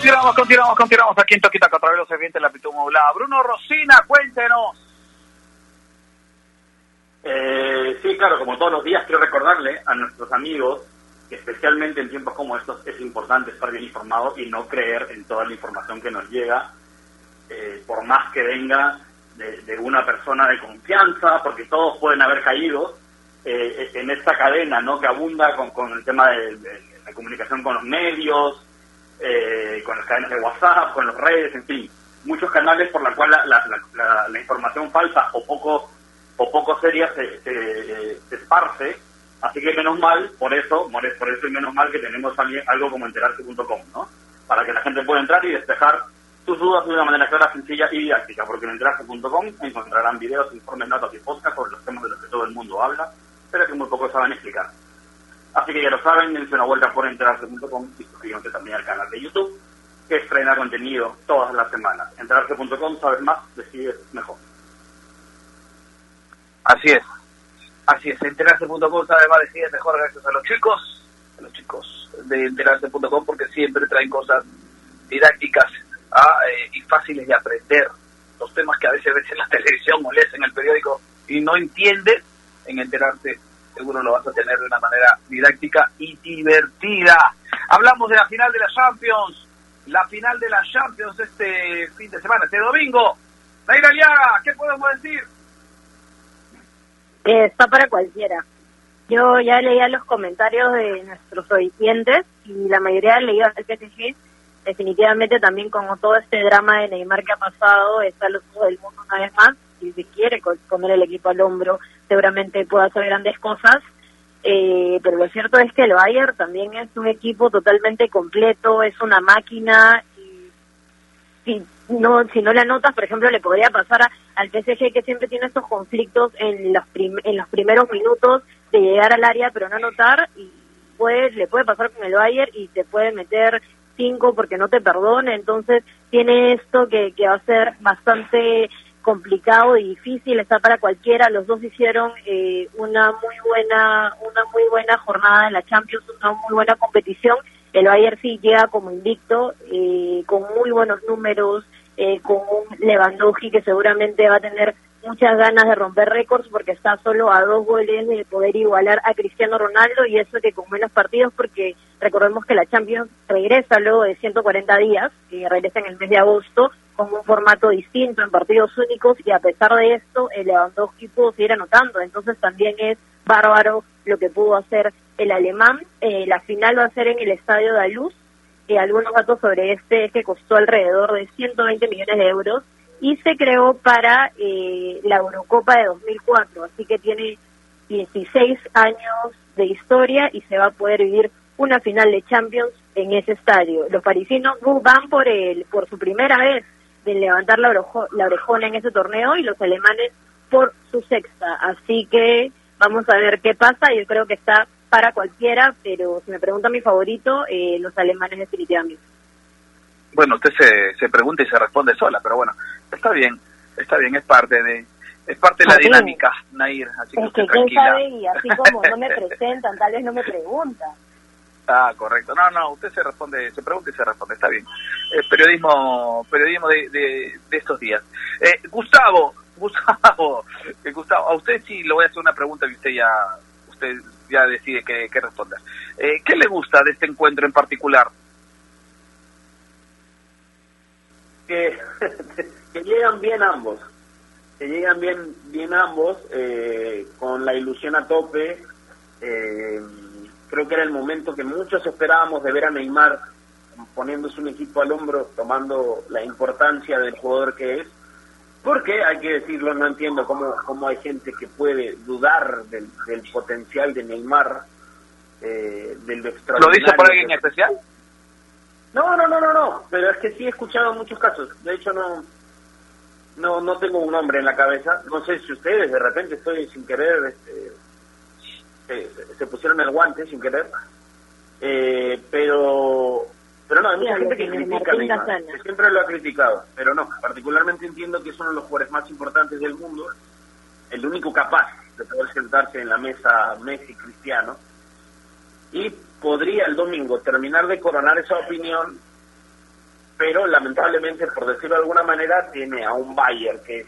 Continuamos, continuamos, continuamos, aquí en Toquita contra los de la amplitud modulada. Bruno Rosina, cuéntenos. Eh, sí, claro, como todos los días quiero recordarle a nuestros amigos que especialmente en tiempos como estos es importante estar bien informado y no creer en toda la información que nos llega, eh, por más que venga de, de, una persona de confianza, porque todos pueden haber caído eh, en esta cadena no que abunda con, con el tema de, de, la comunicación con los medios, eh, con las cadenas de WhatsApp, con las redes, en fin, muchos canales por la cual la, la, la, información falsa o poco o poco seria se, se, se, esparce, así que menos mal, por eso, por eso y menos mal que tenemos algo como enterarse.com, ¿no? Para que la gente pueda entrar y despejar sus dudas de una manera clara, sencilla y didáctica, porque en enterarse.com encontrarán videos, informes, notas y podcasts sobre los temas de los que todo el mundo habla, pero que muy pocos saben explicar. Así que ya lo saben, dense una vuelta por enterarse.com y suscríbanse también al canal de YouTube, que estrena contenido todas las semanas. Enterarse.com, sabes más, decides mejor. Así es, así es. Enterarse.com sabe más, decides mejor gracias a los chicos, a los chicos de enterarse.com porque siempre traen cosas didácticas ¿ah? eh, y fáciles de aprender. Los temas que a veces ves en la televisión o lees en el periódico y no entiendes, en enterarse seguro lo vas a tener de una manera didáctica y divertida. Hablamos de la final de la Champions, la final de la Champions este fin de semana, este domingo. Naira Aliaga, ¿qué podemos decir? Eh, está para cualquiera. Yo ya leía los comentarios de nuestros oyentes y la mayoría leído el PSG. Definitivamente también con todo este drama de Neymar que ha pasado, está los ojos del mundo una vez más y se quiere poner el equipo al hombro seguramente pueda hacer grandes cosas, eh, pero lo cierto es que el Bayern también es un equipo totalmente completo, es una máquina y si no si no la notas, por ejemplo, le podría pasar al PSG que siempre tiene estos conflictos en los prim, en los primeros minutos de llegar al área pero no anotar y puede, le puede pasar con el Bayern y te puede meter cinco porque no te perdone, entonces tiene esto que, que va a ser bastante complicado y difícil, está para cualquiera. Los dos hicieron eh, una muy buena una muy buena jornada en la Champions, una muy buena competición. El Bayern sí llega como invicto, eh, con muy buenos números, eh, con un Lewandowski que seguramente va a tener muchas ganas de romper récords porque está solo a dos goles de poder igualar a Cristiano Ronaldo y eso que con menos partidos porque recordemos que la Champions regresa luego de 140 días, que regresa en el mes de agosto con un formato distinto en partidos únicos y a pesar de esto el Lewandowski pudo seguir anotando, entonces también es bárbaro lo que pudo hacer el alemán. Eh, la final va a ser en el Estadio de Luz. Eh, algunos datos sobre este es que costó alrededor de 120 millones de euros y se creó para eh, la Eurocopa de 2004, así que tiene 16 años de historia y se va a poder vivir una final de Champions en ese estadio. Los parisinos van por el por su primera vez de levantar la, orejo, la orejona en ese torneo y los alemanes por su sexta. Así que vamos a ver qué pasa. Yo creo que está para cualquiera, pero si me pregunta mi favorito, eh, los alemanes definitivamente. Bueno, usted se, se pregunta y se responde sola, pero bueno, está bien, está bien, es parte de es parte de la dinámica, Nair, así que, es que quién sabe y así como no me presentan, tal vez no me preguntan. Ah, correcto. No, no, usted se responde, se pregunta y se responde, está bien. Eh, periodismo periodismo de, de, estos días. Eh, Gustavo, Gustavo, eh, Gustavo, a usted sí le voy a hacer una pregunta que usted ya usted ya decide qué, qué responder. Eh, ¿Qué le gusta de este encuentro en particular? que, que llegan bien ambos, que llegan bien, bien ambos, con la ilusión a tope. Eh, creo que era el momento que muchos esperábamos de ver a Neymar poniéndose un equipo al hombro, tomando la importancia del jugador que es. Porque, hay que decirlo, no entiendo cómo, cómo hay gente que puede dudar del, del potencial de Neymar, eh, del ¿Lo extraordinario dice por alguien especial? no, no, no, no, no, pero es que sí he escuchado muchos casos. De hecho, no no no tengo un nombre en la cabeza. No sé si ustedes de repente estoy sin querer, este, se, pusieron el guante sin querer. Eh, pero pero no, hay mucha gente que critica a Neymar, que siempre lo ha criticado, pero no, particularmente entiendo que es uno de los jugadores más importantes del mundo, el único capaz de poder sentarse en la mesa Messi Cristiano y podría el domingo terminar de coronar esa opinión, pero lamentablemente, por decirlo de alguna manera, tiene a un Bayern que es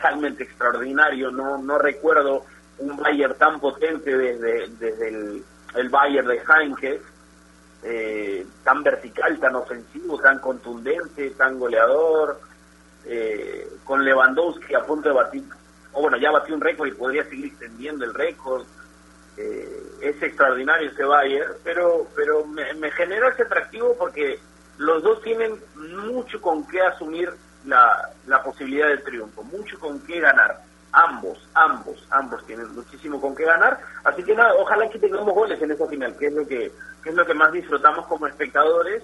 realmente extraordinario. No, no recuerdo un Bayern tan potente desde, desde el, el Bayern de Heinke, eh, tan vertical, tan ofensivo, tan contundente, tan goleador, eh, con Lewandowski a punto de batir, o bueno, ya batió un récord y podría seguir extendiendo el récord. Eh, es extraordinario ese Bayern, pero pero me, genera ese atractivo porque los dos tienen mucho con qué asumir la, la posibilidad de triunfo, mucho con qué ganar. Ambos, ambos, ambos tienen muchísimo con qué ganar. Así que nada, ojalá que tengamos goles en esa final, que es lo que, que es lo que más disfrutamos como espectadores,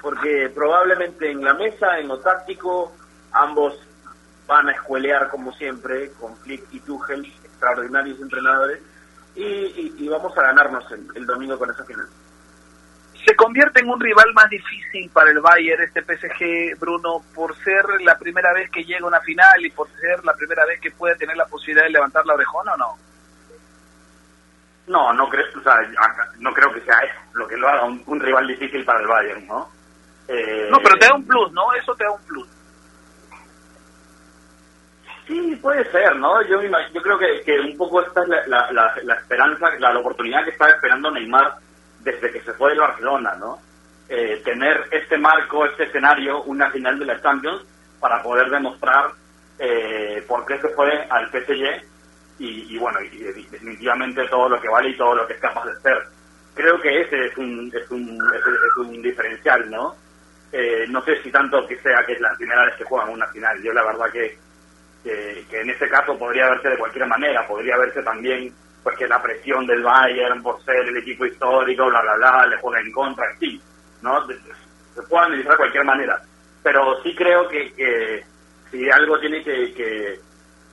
porque probablemente en la mesa, en lo táctico, ambos van a escuelear como siempre, con Flick y Tuchel, extraordinarios entrenadores, y, vamos a ganarnos el domingo con esa final. Se convierte en un rival más difícil para el Bayern este PSG, Bruno, por ser la primera vez que llega a una final y por ser la primera vez que puede tener la posibilidad de levantar la orejona o no? No, no creo, o sea, no creo que sea eso lo que lo haga un, un rival difícil para el Bayern, ¿no? Eh, No, pero te da un plus, ¿no? Eso te da un plus. Sí, puede ser, ¿no? Yo, yo creo que, que un poco esta es la, la, la, la esperanza, la, la oportunidad que está esperando Neymar desde que se fue del Barcelona, ¿no? Eh, tener este marco, este escenario, una final de la Champions para poder demostrar eh, por qué se fue al PSG y, bueno, y, definitivamente todo lo que vale y todo lo que es capaz de ser. Creo que ese es un, es un, es un diferencial, ¿no? Eh, no sé si tanto que sea que es la primera vez que juegan una final. Yo la verdad que que, que en ese caso podría verse de cualquier manera, podría verse también pues que la presión del Bayern por ser el equipo histórico, bla, bla, bla, le juega en contra, sí, ¿no? Se puede analizar de cualquier manera, pero sí creo que, que si algo tiene que,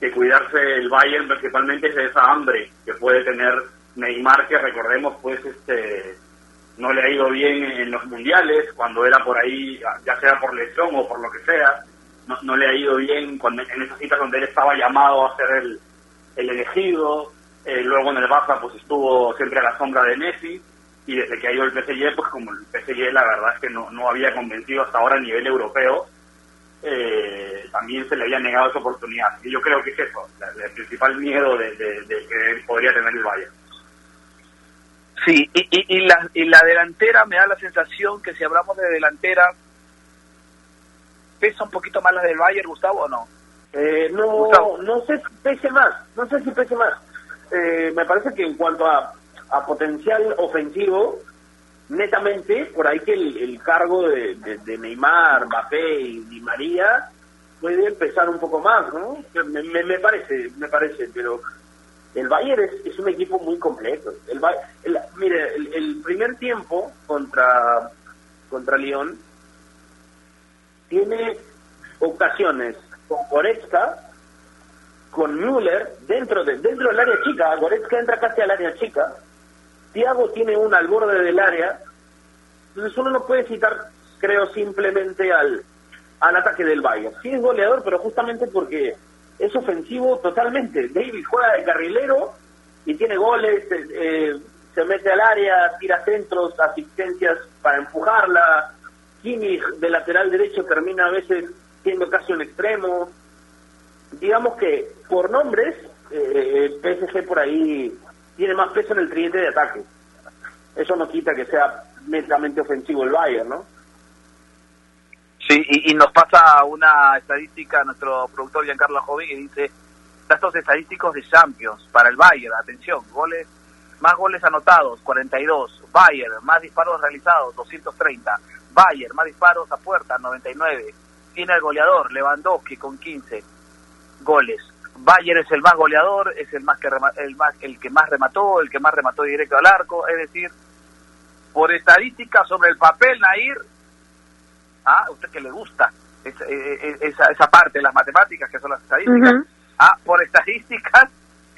que, cuidarse el Bayern principalmente es esa hambre que puede tener Neymar, que recordemos pues este no le ha ido bien en los mundiales, cuando era por ahí, ya sea por lesión o por lo que sea, no, no le ha ido bien cuando, en esas citas donde él estaba llamado a ser el, el elegido, eh, luego en el Barça pues estuvo siempre a la sombra de Messi, y desde que ha ido el PSG, pues como el PSG la verdad es que no, no había convencido hasta ahora a nivel europeo, eh, también se le había negado esa oportunidad. Y yo creo que es eso, la- el principal miedo de, de- de que podría tener el Bayern. Sí, y, y, y la, y la delantera me da la sensación que si hablamos de delantera, pesa un poquito más la del Bayern, Gustavo, o no? Eh, no, Gustavo. no sé si pese más, no sé si pese más. Eh, me parece que en cuanto a, a potencial ofensivo, netamente, por ahí que el, el cargo de, de- Neymar, Mbappé y Di María puede empezar un poco más, ¿no? Me, me- me parece, me parece, pero el Bayern es, es un equipo muy completo. El, el- mire, el, el primer tiempo contra, contra Lyon tiene ocasiones con Goretzka, con Müller dentro de dentro del área chica. Goretzka entra casi al área chica. Thiago tiene una al borde del área. Entonces uno no puede citar, creo, simplemente al, al ataque del Bayern. Sí es goleador, pero justamente porque es ofensivo totalmente. David juega de carrilero y tiene goles, eh, eh, se mete al área, tira centros, asistencias para empujarla. Kimmich de lateral derecho termina a veces siendo casi un extremo. Digamos que por nombres, eh, PSG por ahí tiene más peso en el tridente de ataque. Eso no quita que sea netamente ofensivo el Bayern, ¿no? Sí, y, nos pasa una estadística nuestro productor Giancarlo Jovín y dice datos estadísticos de Champions para el Bayern, atención, goles más goles anotados, 42, Bayern, más disparos realizados, 230, Bayern, más disparos a puerta, 99, tiene el goleador, Lewandowski con 15 goles, Bayern es el más goleador, es el más que el más el que más remató, el que más remató directo al arco, es decir, por estadística sobre el papel, Nair, ¿ah? usted que le gusta esa, eh, eh, esa, esa parte de las matemáticas que son las estadísticas, ¿ah? por estadísticas,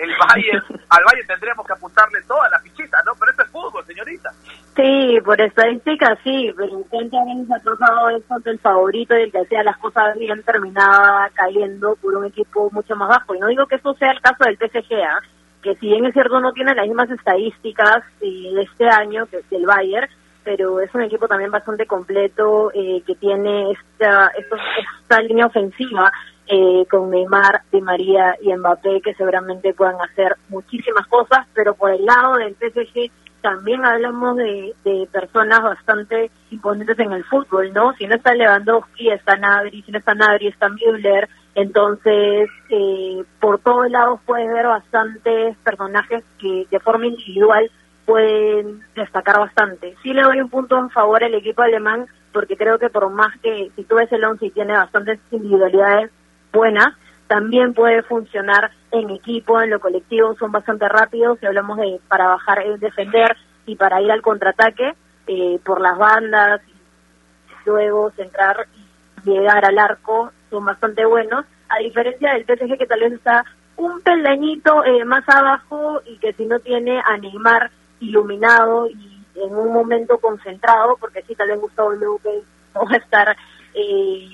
el Bayern, al Bayern tendríamos que apuntarle toda la fichita, ¿no? Pero esto es fútbol, señorita. Sí, por estadística sí, pero cuántas veces ha pasado eso del favorito y el que hacía las cosas bien terminaba cayendo por un equipo mucho más bajo. Y no digo que eso sea el caso del PSG, ¿ah? que si bien es cierto no tiene las mismas estadísticas de este año que el Bayern, pero es un equipo también bastante completo eh, que tiene esta, esta línea ofensiva eh, con Neymar, Di María y Mbappé que seguramente puedan hacer muchísimas cosas, pero por el lado del PSG también hablamos de, de personas bastante imponentes en el fútbol, ¿no? Si no está Lewandowski, está Nabri, si no está Nabri, está Müller, entonces eh, por todos lados puedes ver bastantes personajes que de forma individual pueden destacar bastante. Sí le doy un punto en favor al equipo alemán porque creo que por más que si tú ves el 11 y tiene bastantes individualidades buenas, también puede funcionar en equipo, en lo colectivo, son bastante rápidos si hablamos de para bajar, el defender y para ir al contraataque eh, por las bandas y luego centrar y llegar al arco, son bastante buenos, a diferencia del PSG que tal vez está un peldañito eh, más abajo y que si no tiene a Neymar iluminado y en un momento concentrado, porque sí, tal vez Gustavo López no va a estar, eh,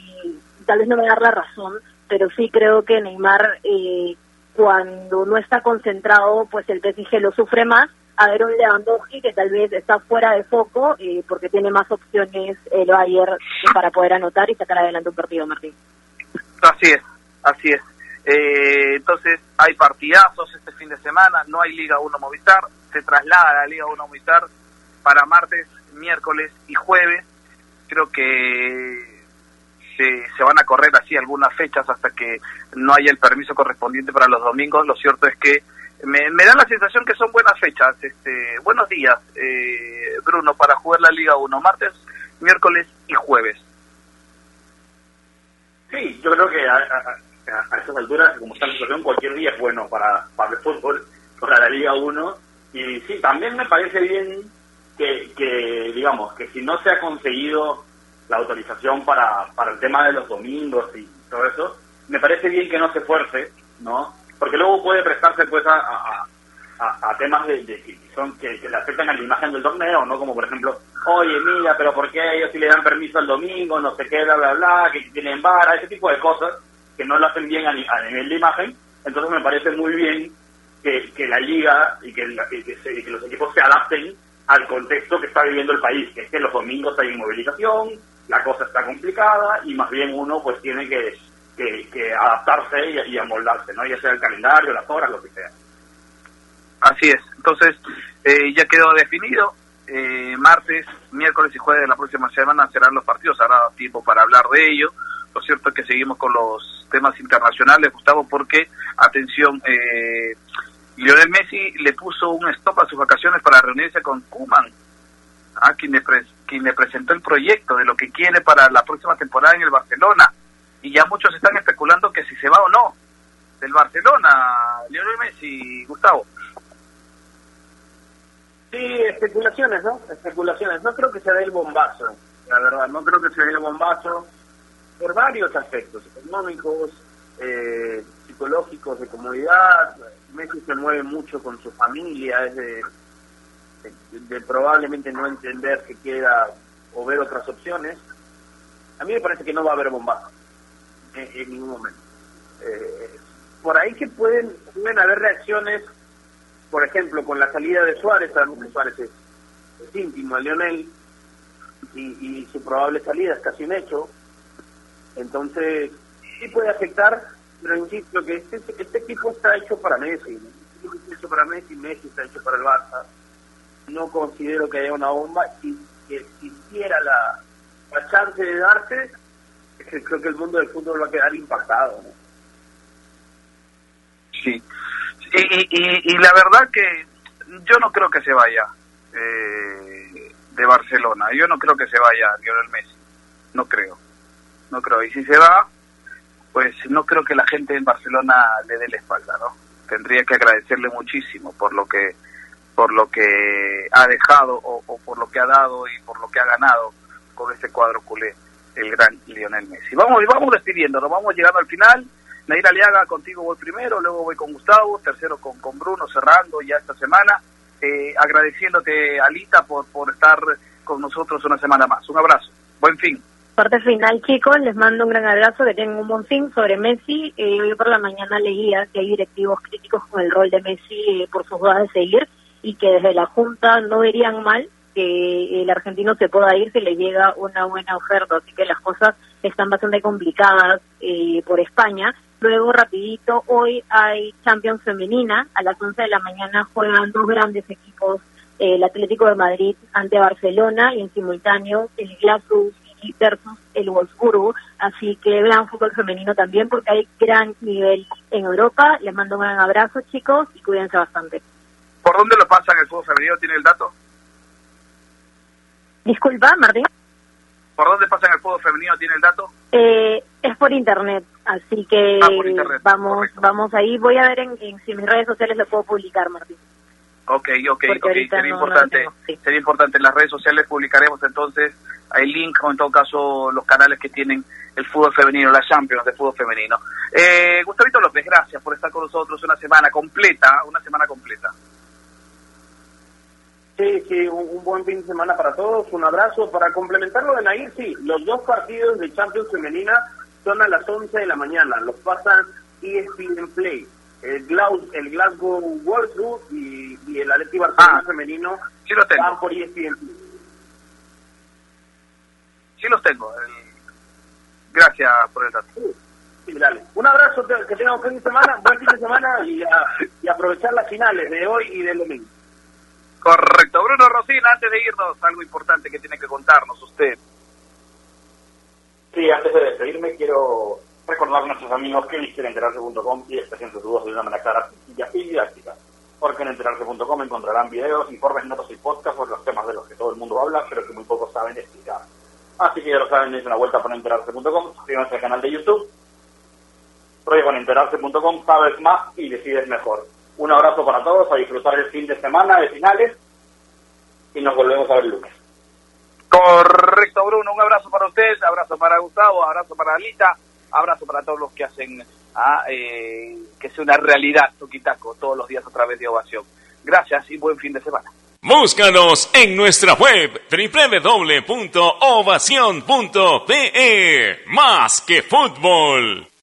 tal vez no me va dar la razón, pero sí creo que Neymar, eh, cuando no está concentrado, pues el PSG lo sufre más. A ver un Lewandowski que tal vez está fuera de foco eh, porque tiene más opciones el Bayern para poder anotar y sacar adelante un partido, Martín. Así es, así es. Eh, entonces hay partidazos este fin de semana, no hay Liga 1 Movistar, se traslada a la Liga 1 Movistar para martes, miércoles y jueves. Creo que se, se, van a correr así algunas fechas hasta que no haya el permiso correspondiente para los domingos. Lo cierto es que me, da la sensación que son buenas fechas. Este, buenos días, eh, Bruno, para jugar la Liga 1, martes, miércoles y jueves. Sí, yo creo que a, a, alturas, como está la situación, cualquier día es bueno para, para el fútbol, para la Liga 1 y sí, también me parece bien que, que, digamos, que si no se ha conseguido la autorización para, para el tema de los domingos y todo eso, me parece bien que no se fuerce, ¿no? Porque luego puede prestarse pues a, a, a, temas de, que son que, le afectan a la imagen del torneo, ¿no? Como por ejemplo, oye, mira, pero ¿por qué ellos sí le dan permiso el domingo, no sé qué, bla, bla, bla, que tienen vara, ese tipo de cosas que no lo hacen bien a nivel de imagen? Entonces me parece muy bien que, la liga y que, los equipos se adapten al contexto que está viviendo el país, que es que los domingos hay movilización, la cosa está complicada y más bien uno pues tiene que, que, adaptarse y, amoldarse, ¿no? ya sea el calendario, las horas, lo que sea. Así es, entonces eh, ya quedó definido, eh, martes, miércoles y jueves de la próxima semana serán los partidos, habrá tiempo para hablar de ello. Lo cierto es que seguimos con los temas internacionales, Gustavo, porque, atención, eh, Lionel Messi le puso un stop a sus vacaciones para reunirse con Kuman, a quien, le quien le presentó el proyecto de lo que quiere para la próxima temporada en el Barcelona. Y ya muchos están especulando que si se va o no del Barcelona, Lionel Messi, Gustavo. Sí, especulaciones, ¿no? Especulaciones. No creo que se dé el bombazo, la verdad. No creo que se dé el bombazo por varios aspectos, económicos, eh, psicológicos, de comodidad, Messi se mueve mucho con su familia, es de, probablemente no entender que queda o ver otras opciones. A mí me parece que no va a haber bombazo en, ningún momento. Eh, por ahí que pueden, pueden haber reacciones, por ejemplo, con la salida de Suárez, sabemos que Suárez es, íntimo de Lionel y, y su probable salida es casi un hecho. Entonces, sí puede afectar pero insisto que este, este equipo está hecho para Messi, este está hecho para Messi, Messi está hecho para el Barça. No considero que haya una bomba y que existiera la, la chance de darse, creo que el mundo del fútbol va a quedar impactado. ¿no? Sí. Y, y, y, la verdad que yo no creo que se vaya eh, de Barcelona. Yo no creo que se vaya Lionel Messi. No creo. No creo. Y si se va, pues no creo que la gente en Barcelona le dé la espalda, ¿no? Tendría que agradecerle muchísimo por lo que por lo que ha dejado o, por lo que ha dado y por lo que ha ganado con este cuadro culé el gran Lionel Messi. Vamos, vamos despidiéndonos, vamos llegando al final. Nair Aliaga, contigo voy primero, luego voy con Gustavo, tercero con, con Bruno, cerrando ya esta semana. Eh, agradeciéndote, Alita, por, por estar con nosotros una semana más. Un abrazo. Buen fin. Parte final, chicos, les mando un gran abrazo, que tengan un buen fin sobre Messi. Eh, hoy por la mañana leía que hay directivos críticos con el rol de Messi eh, por sus dudas de seguir y que desde la Junta no verían mal que el argentino se pueda ir si le llega una buena oferta, así que las cosas están bastante complicadas eh, por España. Luego, rapidito, hoy hay Champions Femenina, a las 11 de la mañana juegan dos grandes equipos, eh, el Atlético de Madrid ante Barcelona y en simultáneo el Glasgow Versus el Wolfsburgo, así que vean fútbol femenino también porque hay gran nivel en Europa. Les mando un gran abrazo chicos y cuídense bastante. ¿Por dónde lo pasan el fútbol femenino? ¿Tiene el dato? Disculpa, Martín. ¿Por dónde pasan el fútbol femenino? ¿Tiene el dato? Eh, es por internet, así que Ah, internet, vamos correcto. vamos ahí. Voy a ver en, en si mis redes sociales lo puedo publicar, Martín. Ok, ok, Porque ok. ahorita Sería no- importante. sí. Sería importante. En las redes sociales publicaremos entonces el link o en todo caso los canales que tienen el fútbol femenino, la Champions de fútbol femenino. Eh, Gustavito López, gracias por estar con nosotros una semana completa, una semana completa. Sí, sí, un, un buen fin de semana para todos. Un abrazo. Para complementar lo de Nair, sí, los dos partidos de Champions Femenina son a las 11 de la mañana. Los pasan ESPN Play. El, Glau- el Glasgow Wolfsburg y, y el Atleti Barcelona Ah, femenino Sí lo tengo, van por ESPN sí los tengo. El- Gracias por el dato. Sí, dale. Un abrazo, que que tengan un fin de semana, buen fin de semana y, a- y aprovechar las finales de hoy y del domingo. Correcto. Bruno Rosina, antes de irnos, algo importante que tiene que contarnos usted. Sí, antes de despedirme quiero recordar a nuestros amigos que visiten enterarse.com y expresen sus dudas de una manera clara, sencilla y didáctica. Porque en enterarse.com encontrarán videos, informes, notas y podcasts sobre los temas de los que todo el mundo habla, pero que muy pocos saben explicar. Así que ya lo saben, dense una vuelta por enterarse.com, suscríbanse al canal de YouTube. Porque con enterarse.com sabes más y decides mejor. Un abrazo para todos, a disfrutar el fin de semana de finales y nos volvemos a ver el lunes. Correcto, Bruno. Un abrazo para usted, abrazo para Gustavo, abrazo para Alita, abrazo para todos los que hacen ah, eh, que sea una realidad Toquitaco todos los días a través de Ovación. Gracias y buen fin de semana. Búscanos en nuestra web www.ovacion.pe. Más que fútbol.